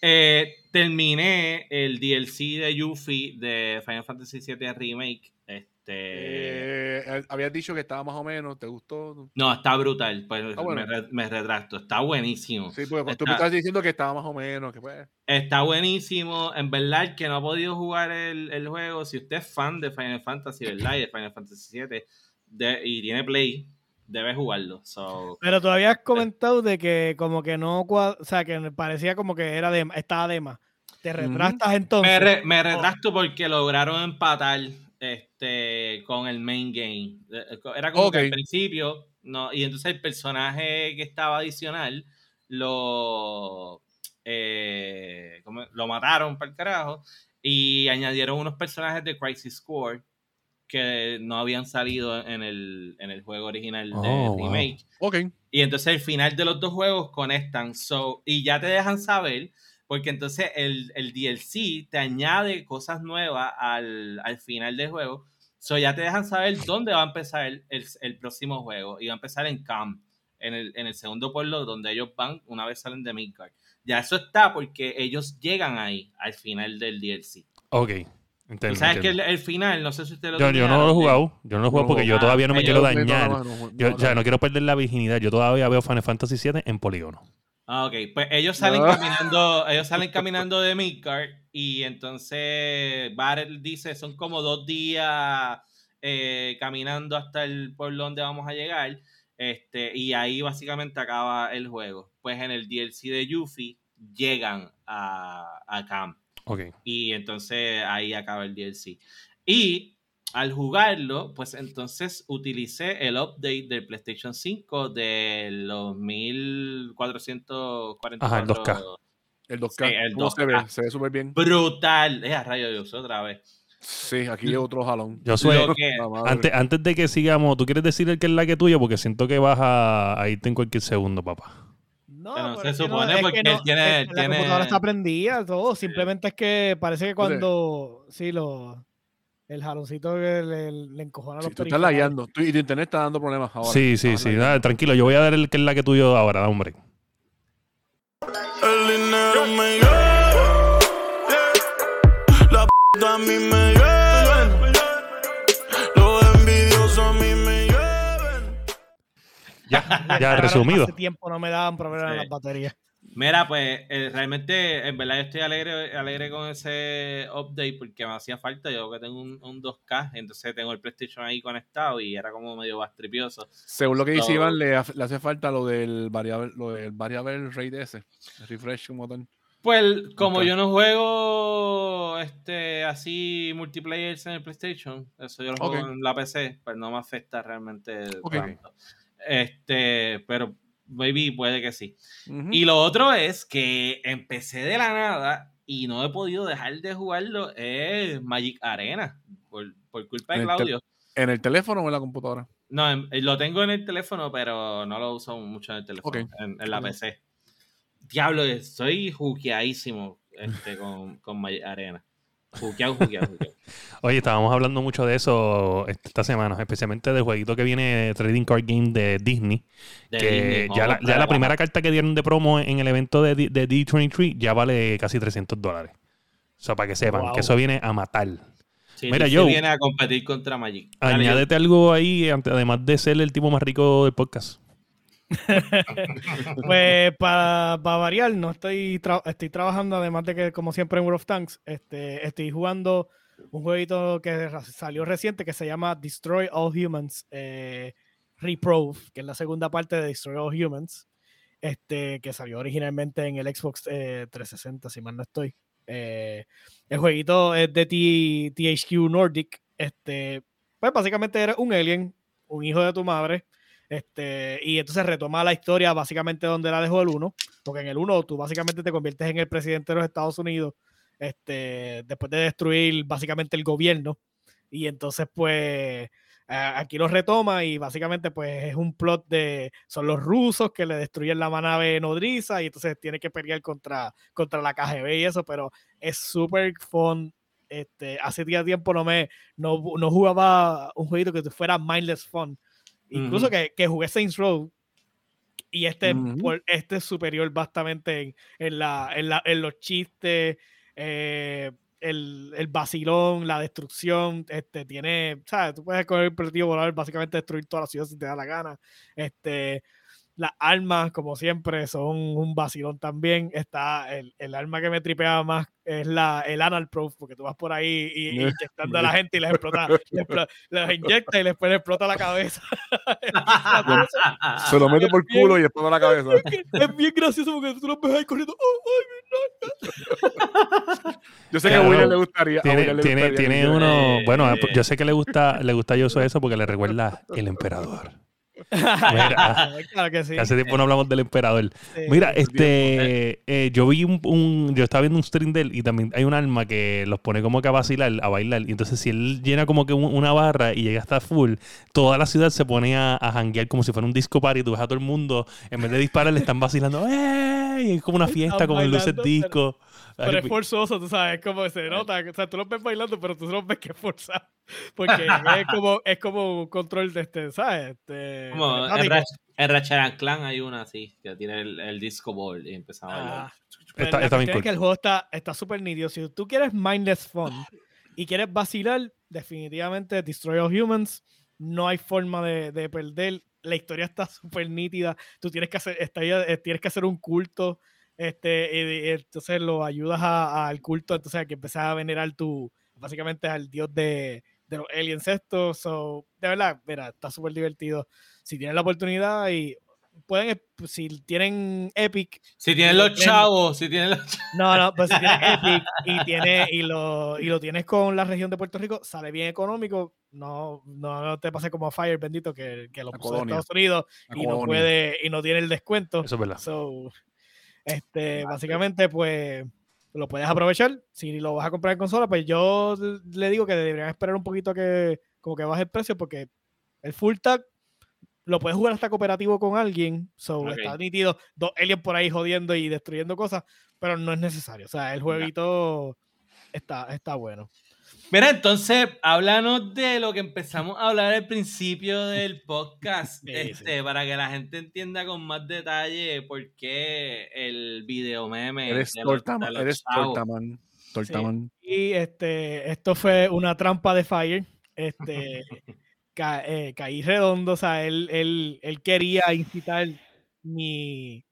Eh, terminé el DLC de Yuffie de Final Fantasy VII Remake. Este, Eh, habías dicho que estaba más o menos, ¿te gustó? no, está brutal. Pues Está bueno. me, me retracto. Está buenísimo. Sí, porque tú Está- me estás diciendo que estaba más o menos, que pues. Está buenísimo. En verdad, que no ha podido jugar el, el juego, si usted es fan de Final Fantasy, ¿verdad? Y de Final Fantasy VII de- y tiene Play, debe jugarlo. So, Pero tú habías comentado de que como que no, o sea, que parecía como que era de, estaba de más. Te retractas entonces. me, re- me retracto porque lograron empatar este, con el main game. Eh, Era como que al principio, no, y entonces el personaje que estaba adicional lo, eh, lo mataron para el carajo y añadieron unos personajes de Crisis Core que no habían salido en el, en el juego original de Oh, wow. remake. Ok. Y entonces el final de los dos juegos conectan. So, y ya te dejan saber, porque entonces el, el DLC te añade cosas nuevas al, al final del juego. So, ya te dejan saber dónde va a empezar el, el- el próximo juego. Y va a empezar en Camp, en el, en el segundo pueblo donde ellos van una vez salen de Midgard. Ya eso está porque ellos llegan ahí al final del DLC. Ok. Entiendo, sabes que el, final, no sé si usted lo Yo, yo no lo he jugado. Yo no lo he jugado No, porque yo todavía no me quiero dañar. Yo, o sea, no. no quiero perder la virginidad. Yo todavía veo Final Fantasy VII en polígono. Ah, ok. Pues ellos salen No. caminando, ellos salen caminando de Midgard y entonces Barrel dice son como dos días eh, caminando hasta el pueblo donde vamos a llegar. Este, y ahí básicamente acaba el juego. Pues en el DLC de Yuffie llegan a, a Camp. Ok. Y entonces ahí acaba el DLC. Y al jugarlo, pues entonces utilicé el update del PlayStation 5 de los 1444. Ajá, el 2K. El 2K. Sí, el ¿Cómo se 2K. ve? Se ve súper bien. Brutal. Eh, a rayo Dios, otra vez. Sí, aquí llevo otro jalón. Yo soy. Que-. Antes, antes de que sigamos, ¿tú quieres decir el que es la que tuya? Porque siento que vas a, a irte en cualquier segundo, papá. No, Pero se es que supone es porque que él tiene- es que tiene- La computadora está prendida, todo. Simplemente es que parece que cuando. Sí, lo. El jaloncito que le, le encojona a Sí, los tú estás lagueando. Tú- y tu internet está dando problemas ahora. sí, sí, sí. Nada, tranquilo, yo voy a dar el que es la que tuyo ahora, da hombre. El dinero me lleva. La p a mí me llevan. Los envidiosos a mí me llevan. Ya, ya resumido. Hace tiempo no me daban problemas en Sí. las baterías. Mira, pues eh, realmente, en verdad, yo estoy alegre, alegre con ese update porque me hacía falta. Yo que tengo un, un 2K, entonces tengo el PlayStation ahí conectado y era como medio bastripioso. Según lo que dice. Iván, le, hace- le hace falta lo del variable, lo del variable rate ese. El refresh como tal. Pues como yo no juego este así multiplayer en el PlayStation, eso yo lo juego en la PC, pues no me afecta realmente tanto. Este, pero maybe puede que sí. Y lo otro es que empecé de la nada y no he podido dejar de jugarlo es Magic Arena por, por culpa de En el tel- Claudio. ¿En el teléfono o en la computadora? No, en- lo tengo en el teléfono, pero no lo uso mucho en el teléfono, en, en la. PC. Diablo, estoy juqueadísimo este, con, con Magic Arena. Juqueado, juqueado, juqueado. Oye, estábamos hablando mucho de eso esta semana, especialmente del jueguito que viene Trading Card Game de Disney. De que Disney, ya, la, ya primera carta que dieron de promo en el evento de, D- de D23 ya vale casi 300 dólares. O sea, para que sepan Wow. que eso viene a matar. Sí, Mira, Joe. viene a competir contra Magic. Dale. Añádete algo ahí, además de ser el tipo más rico del podcast. Pues para variar, no estoy, tra- estoy trabajando, además de que, como siempre en World of Tanks, este, estoy jugando un jueguito que salió reciente que se llama Destroy All Humans eh, Reprove, que es la segunda parte de Destroy All Humans. este, que salió originalmente en el Xbox eh, 360, si mal no estoy. Eh, el jueguito es de T- THQ Nordic. Este, pues básicamente eres un alien, un hijo de tu madre. Este, y entonces retoma la historia básicamente donde la dejó el 1, porque en el 1 tú básicamente te conviertes en el presidente de los Estados Unidos este, después de destruir básicamente el gobierno. Y entonces, pues, aquí lo retoma y básicamente, pues, es un plot de. Son los rusos que le destruyen la nave nodriza y entonces tiene que pelear contra, contra la KGB y eso, pero es súper fun. Este, hace día tiempo no me no, no jugaba un jueguito que fuera mindless fun. Incluso que, que jugué Saints Row y este, Ujú. por- este es superior bastante en, en la, en, la- en los chistes, eh, el, el vacilón, la destrucción, este, tiene, ¿sabes? Tú puedes con el objetivo volar, básicamente destruir toda la ciudad si te da la gana. Este, las armas, como siempre, son un vacilón también. Está el, el arma que me tripea más es la, el anal proof, porque tú vas por ahí y, y inyectando a la gente y les explota, les, les inyecta y después les explota la cabeza. Se lo mete por bien. culo y por la cabeza. es bien gracioso porque tú los ves ahí corriendo. "Oh, ay, Yo sé que a. William le gustaría. Tiene, William le tiene, gustaría tiene que- uno. Bueno, eh. yo sé que le gusta, le gusta a Josué eso porque le recuerda el emperador. Mira, claro que sí. Que hace tiempo no hablamos del emperador. Sí. Mira, este, eh, yo vi un, un- yo estaba viendo un stream de él y también hay un arma que los pone como que a vacilar, a bailar. Y entonces si él llena como que un- una barra y llega hasta full, toda la ciudad se pone a, a janguear como si fuera un disco party. Tú ves a todo el mundo, en vez de disparar, le están vacilando. ¡Eh! Y es como una fiesta con luces disco. Pero Ay, es forzoso, tú sabes, como se nota. O sea, tú los ves bailando, pero tú los ves que es forzado. Porque es como, es como un control de este, ¿sabes? Este, Como en, Ratchet and Clank hay una así, que tiene el, el disco ball y empieza a bailar. Ah, pues Está- la está bien cool. que el juego está está súper nítido. Si tú quieres mindless fun y quieres vacilar, definitivamente Destroy All Humans. No hay forma de, de perder. La historia está súper nítida. Tú tienes que hacer, está- eh, tienes que hacer un culto. Este, y- y entonces lo ayudas a- al culto, entonces a que empezás a venerar tu, básicamente al dios de, de los aliens estos. So, de verdad, mira, está súper divertido. Si tienen la oportunidad y pueden, eh, si tienen Epic, Si tienen los Ven. chavos, si tienen los chavos. no, no, pues si tienes Epic y, tiene, y, lo, y lo tienes con la región de Puerto Rico, sale bien económico. No, no, no te pase como a Fire, bendito, que, que lo puso de colonia. Estados Unidos La y no puede, y no tiene el descuento. Eso es verdad. So, este, básicamente, pues lo puedes aprovechar. Si lo vas a comprar en consola, pues yo le digo que deberían esperar un poquito a que como que baje el precio, porque el full tag lo puedes jugar hasta cooperativo con alguien. So, Ok. está nítido. Dos aliens por ahí jodiendo y destruyendo cosas, pero no es necesario. O sea, el jueguito está, está bueno. Mira, entonces, háblanos de lo que empezamos a hablar al principio del podcast, Sí, este, para que la gente entienda con más detalle por qué el video meme. Eres tortaman. Eres tortaman. Tortaman. Y este, esto fue una trampa de Fire. Este, ca- eh, caí redondo, o sea, él, él, él quería incitar mi,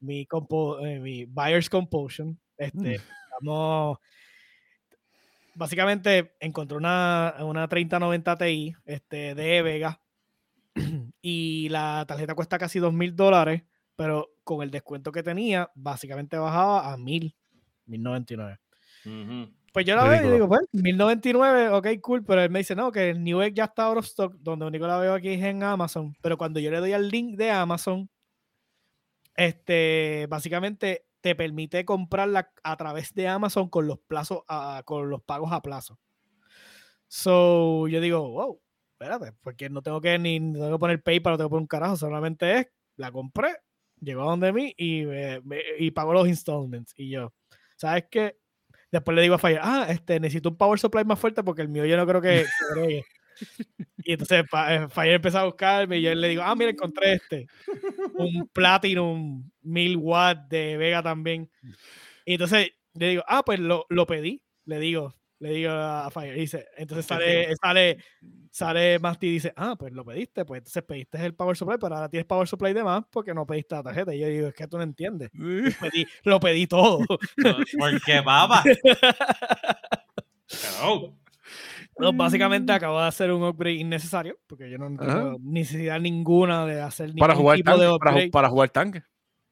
mi, compo- eh, mi buyer's compulsion. Este, estamos- básicamente encontré una, una 3090 Ti este, de Vega y la tarjeta cuesta casi dos mil dólares, pero con el descuento que tenía, básicamente bajaba a mil, 1099. Ujú. Pues yo la veo y digo, pues, 1099, ok, cool, pero él me dice, no, que el Newegg ya está out of stock, donde único la veo aquí es en Amazon, pero cuando yo le doy al link de Amazon, este, básicamente te permite comprarla a través de Amazon con los plazos, a- con los pagos a plazo. So, yo digo, wow, espérate, porque no tengo que ni tengo que poner PayPal, no tengo que poner un carajo, solamente es, la compré, llegó a donde mí y, me- me- y pago los installments. Y yo, ¿sabes qué? Después le digo a Fire, ah, este, necesito un power supply más fuerte porque el mío yo no creo que, que bregue". Y entonces eh, Fire empezó a buscarme y yo le digo, ah, mira, encontré este. Un Platinum 1000 watts de Vega también. Y entonces le digo, ah, pues lo, lo pedí. Le digo, le digo a Fire. Y dice, entonces sale, sale, sale Masti y dice, ah, pues lo pediste, pues entonces pediste el power supply, pero ahora tienes power supply de más porque no pediste la tarjeta. Y yo digo, es que tú no entiendes. Pedí- lo pedí todo. ¿Por qué, papá? Hello. No, básicamente acabo de hacer un upgrade innecesario, porque yo no tengo Ajá. necesidad ninguna de hacer ningún Para jugar tipo de tanque. Para, upgrade. ju- para jugar tanque.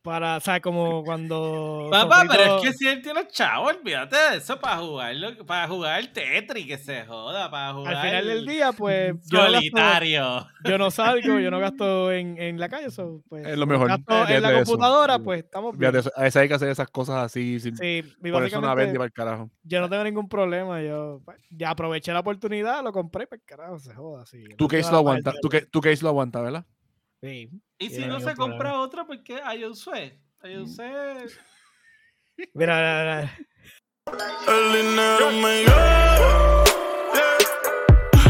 Para, o sea, como cuando. Papá, pero es que si él tiene chavo, olvídate de eso para jugarlo, para jugar el Tetris, que se joda, para jugar Al final del el día, pues. Yo no, gasto- solitario. yo no salgo, yo no gasto en, en la calle, so, pues. Es lo mejor, Gasto en fíjate la eso. computadora, pues estamos bien. A veces hay que hacer esas cosas así. Sin, Sí, por eso una básicamente para el carajo. yo no tengo ningún problema. Yo pues, ya aproveché la oportunidad, lo compré, pues carajo, se joda. Sí, Tu no case lo aguanta, ca- tu case lo aguanta, ¿verdad? Sí. Y si no no se compra otro, porque hay un sue. Hay un sue. Mira, mira, mira. El dinero me lleva.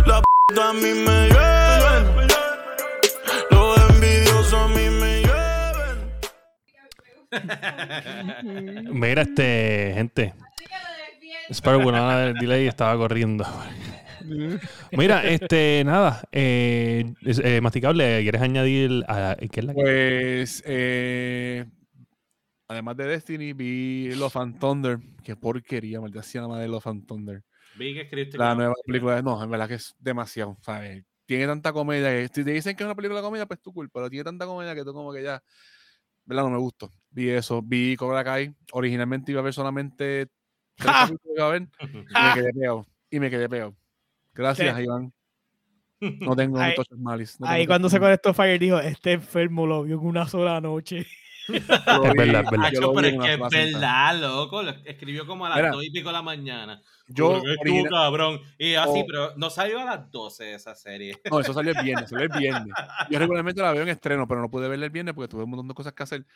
La p a mí me llevan. Los envidiosos a mí me llevan. Mira, este, gente. Sparrow, bueno, el delay estaba corriendo. Mira, este, nada. Eh, eh, masticable, ¿quieres añadir a, qué es la Pues, eh, además de Destiny, vi Love and Thunder. Qué porquería, maldita sea la madre de Love and Thunder. Vi que escribiste La nueva película, no, en verdad que es demasiado, ¿sabes? Tiene tanta comedia que si te dicen que es una película de comedia, pues tú culpa, pero tiene tanta comedia que tú como que ya, ¿verdad? No me gustó. Vi eso, vi Cobra Kai. Originalmente iba a ver solamente tres ¡Ja! capítulos iba a ver y me quedé pegado. Y me quedé pegado. Gracias, Sí. Iván. No tengo Ahí- muchos malice. no Ahí tengo cuando se conectó Fire dijo, este enfermo lo vio en una sola noche. Es verdad, es verdad. yo pero es una que es sola sentada. verdad, loco. lo escribió como a las Mira, 2 y pico de la mañana. Yo, tú, cabrón. Y así, o- pero no salió a las 12 esa serie. No, eso salió el viernes, salió el viernes. Yo regularmente la veo en estreno, pero no pude verla el viernes porque tuve un montón de cosas que hacer.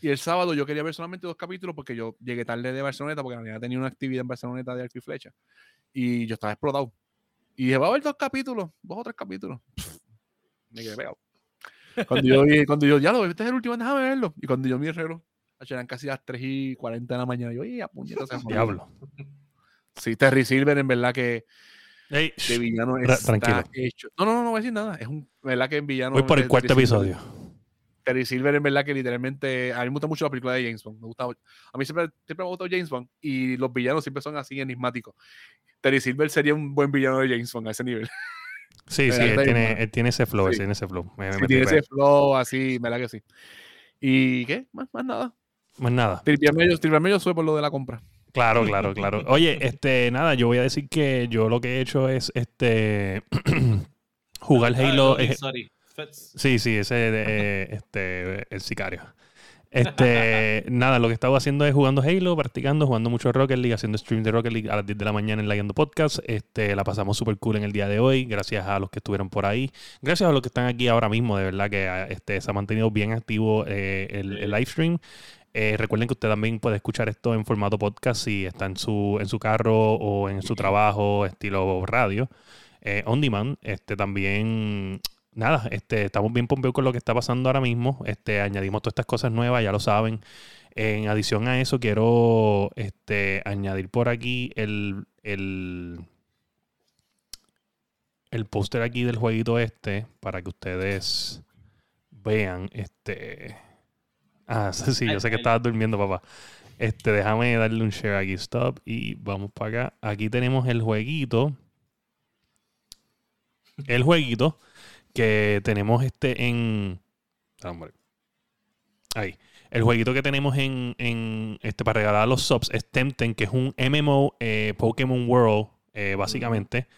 Y el sábado yo quería ver solamente dos capítulos porque yo llegué tarde de Barceloneta porque la niña tenía una actividad en Barceloneta de arco y flecha. Y yo estaba explotado. Y dije, va a ver dos capítulos, dos o tres capítulos. Me quedé pegado. Cuando yo, vi- cuando yo, ya lo este es el último, déjame verlo. Y cuando yo mi reloj, eran casi las 3 y 40 de la mañana. Yo, ¡y a puñeta! se jodió". Diablo. Sí, Terry Silver, en verdad que Ey, de villano está tranquilo. hecho. No, no, no, no voy a decir nada. Es un, verdad que en villano. voy por el cuarto episodio. Terry Silver, en verdad que literalmente. A mí me gusta mucho la película de James Bond. Me gusta, a mí siempre, siempre me ha gustado James Bond y los villanos siempre son así enigmáticos. Terry Silver sería un buen villano de James Bond a ese nivel. Sí, sí, él tiene, él tiene ese flow, Sí. tiene ese flow. Me, me Sí, metí tiene ese flow así, verdad que sí. ¿Y qué? Más, más nada. Más nada. Tripiarme yo, tripiarme yo sube por lo de la compra. Claro, claro, claro. Oye, este, nada, yo voy a decir que yo lo que he hecho es este jugar Ah, Halo. Sorry, eh, sorry. Sí, sí, ese de, eh, este, el sicario. Este, nada, lo que estaba haciendo es jugando Halo, practicando, jugando mucho Rocket League, haciendo stream de Rocket League a las 10 de la mañana en la Guiando Podcast. Este, la pasamos súper cool en el día de hoy, gracias a los que estuvieron por ahí. Gracias a los que están aquí ahora mismo, de verdad que ah, este, se ha mantenido bien activo eh, el, el live stream. Eh, recuerden que usted también puede escuchar esto en formato podcast si está en su, en su carro o en su trabajo, estilo radio, eh, on demand. Este, también nada, este, estamos bien pompeos con lo que está pasando ahora mismo. Este, añadimos todas estas cosas nuevas, ya lo saben. En adición a eso, quiero este, añadir por aquí el, el, el póster aquí del jueguito este para que ustedes vean. Este. Ah, sí, yo sé que estabas durmiendo, papá. Este, déjame darle un share aquí, stop, y vamos para acá. Aquí tenemos el jueguito. El jueguito que tenemos este en. Ah, hombre. Ahí. El jueguito que tenemos en, en este para regalar a los subs es Tempten, que es un MMO eh, Pokémon World, eh, básicamente.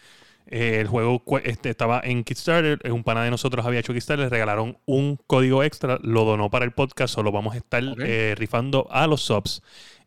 Eh, el juego este, estaba en Kickstarter, un pana de nosotros había hecho Kickstarter, le regalaron un código extra, lo donó para el podcast, solo vamos a estar rifando a los subs.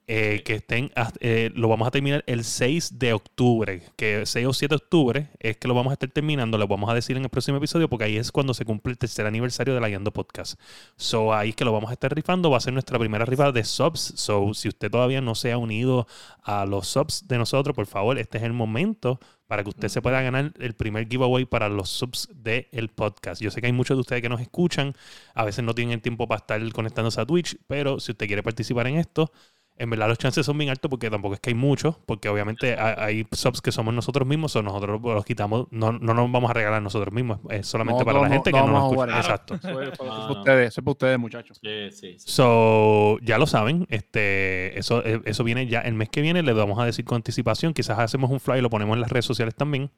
Eh, que estén, eh, lo vamos a terminar el 6 de octubre, que 6 o 7 de octubre es que lo vamos a estar terminando, lo vamos a decir en el próximo episodio, porque ahí es cuando se cumple el tercer aniversario de la Guiando Podcast. So, ahí es que lo vamos a estar rifando, va a ser nuestra primera rifa de subs. So, si usted todavía no se ha unido a los subs de nosotros, por favor, este es el momento para que usted se pueda ganar el primer giveaway para los subs del podcast. Yo sé que hay muchos de ustedes que nos escuchan, a veces no tienen el tiempo para estar conectándose a Twitch, pero si usted quiere participar en esto, en verdad los chances son bien altos porque tampoco es que hay muchos, porque obviamente hay, hay subs que somos nosotros mismos o nosotros los quitamos, no, no nos vamos a regalar nosotros mismos, es solamente No, para no, la gente no que no nos a escucha. jugar. Exacto. Eso es, eso es No, para ustedes, eso es para ustedes, muchachos. Sí, sí, sí. So, ya lo saben, este, eso, eh, eso viene ya el mes que viene, le vamos a decir con anticipación, quizás hacemos un fly y lo ponemos en las redes sociales también.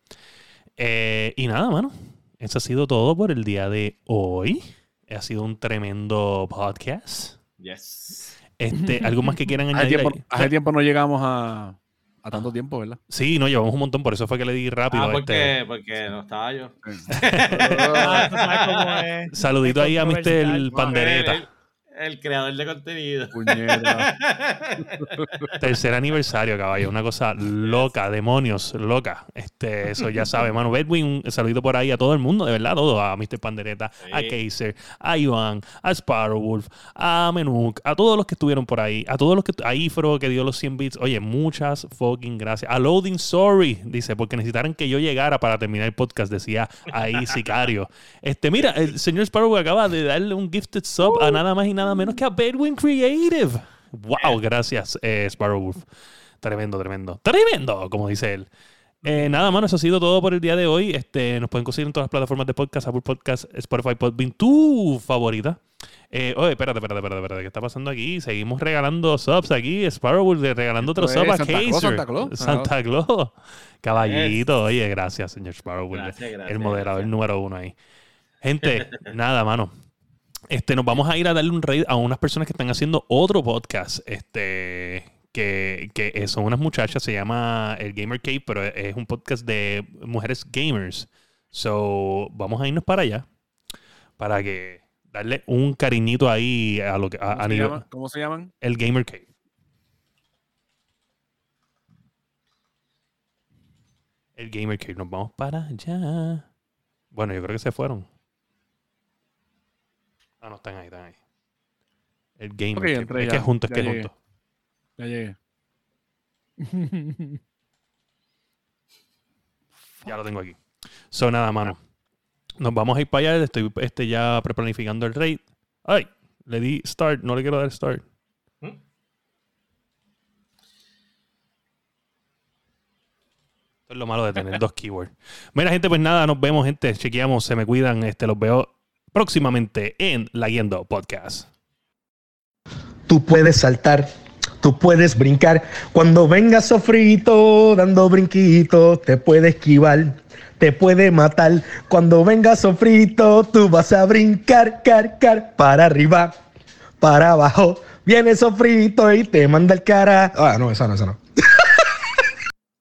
Eh, y nada, mano, eso ha sido todo por el día de hoy. Ha sido un tremendo podcast. Yes. Este, ¿Algo más que quieran Hace añadir? tiempo, hace tiempo no llegamos a, a tanto tiempo, ¿verdad? Sí, no, llevamos un montón, por eso fue que le di rápido. Ah, este, porque, porque no estaba yo. Ah, tú sabes cómo es. saludito ahí a Mr. Pandereta. El, creador de contenido. Tercer aniversario, caballo. Una cosa loca, demonios, loca. Este, eso ya sabe, mano. Bedwin, un saludito por ahí a todo el mundo, de verdad, todo. A Mr. Pandereta, a. Kaiser, a Iván, a Sparrowwolf, a Menuk, a todos los que estuvieron por ahí, a todos los que. A Ifro, que dio los 100 bits. Oye, muchas fucking gracias. A Loading Sorry, dice, porque necesitaran que yo llegara para terminar el podcast, decía ahí Sicario. Este, mira, el señor Sparrow acaba de darle un gifted sub a nada más y nada menos que a Bedwin Creative. Wow, gracias, eh, Sparrowwolf. Tremendo, tremendo. Tremendo, como dice él. Eh, nada, mano, eso ha sido todo por el día de hoy. Este, nos pueden conseguir en todas las plataformas de podcast, Apple Podcast, Spotify, Podbean, tu favorita. Eh, oye, espérate, espérate, espérate, espérate, ¿qué está pasando aquí? Seguimos regalando subs aquí, Sparrowwolf eh, regalando otro sub a Santa Claus, Kaiser. Santa Claus. Santa Claus. Caballito, oye, gracias, señor Sparrowwolf, Gracias, gracias, el moderador gracias. número uno ahí. Gente, nada, mano. Este, nos vamos a ir a darle un raid a unas personas que están haciendo otro podcast. Este, que, que son unas muchachas, se llama El Gamer Cave, pero es un podcast de mujeres gamers. So, vamos a irnos para allá. Para que darle un cariñito ahí a lo que a, ¿Cómo, a se nivel- llaman? ¿Cómo se llaman? el Gamer Cave. El Gamer Cave. Nos vamos para allá. Bueno, yo creo que se fueron. Ah, no, están ahí, están ahí. El entré Es ya, que es junto, es ya que es llegué. junto. Ya llegué. Ya lo tengo aquí. So, nada, mano. Nos vamos a ir para allá. Estoy este, ya preplanificando el raid. Ay, le di start. No le quiero dar start. ¿Mm? Esto es lo malo de tener dos keywords. Mira, gente, pues nada, nos vemos, gente. Chequeamos, se me cuidan. Este, los veo próximamente en La Guiendo Podcast. Tú puedes saltar, tú puedes brincar. Cuando venga sofrito dando brinquitos, te puede esquivar, te puede matar. Cuando venga sofrito, tú vas a brincar, car, car, para arriba, para abajo. Viene sofrito y te manda el cara. Ah, no, esa no, esa no.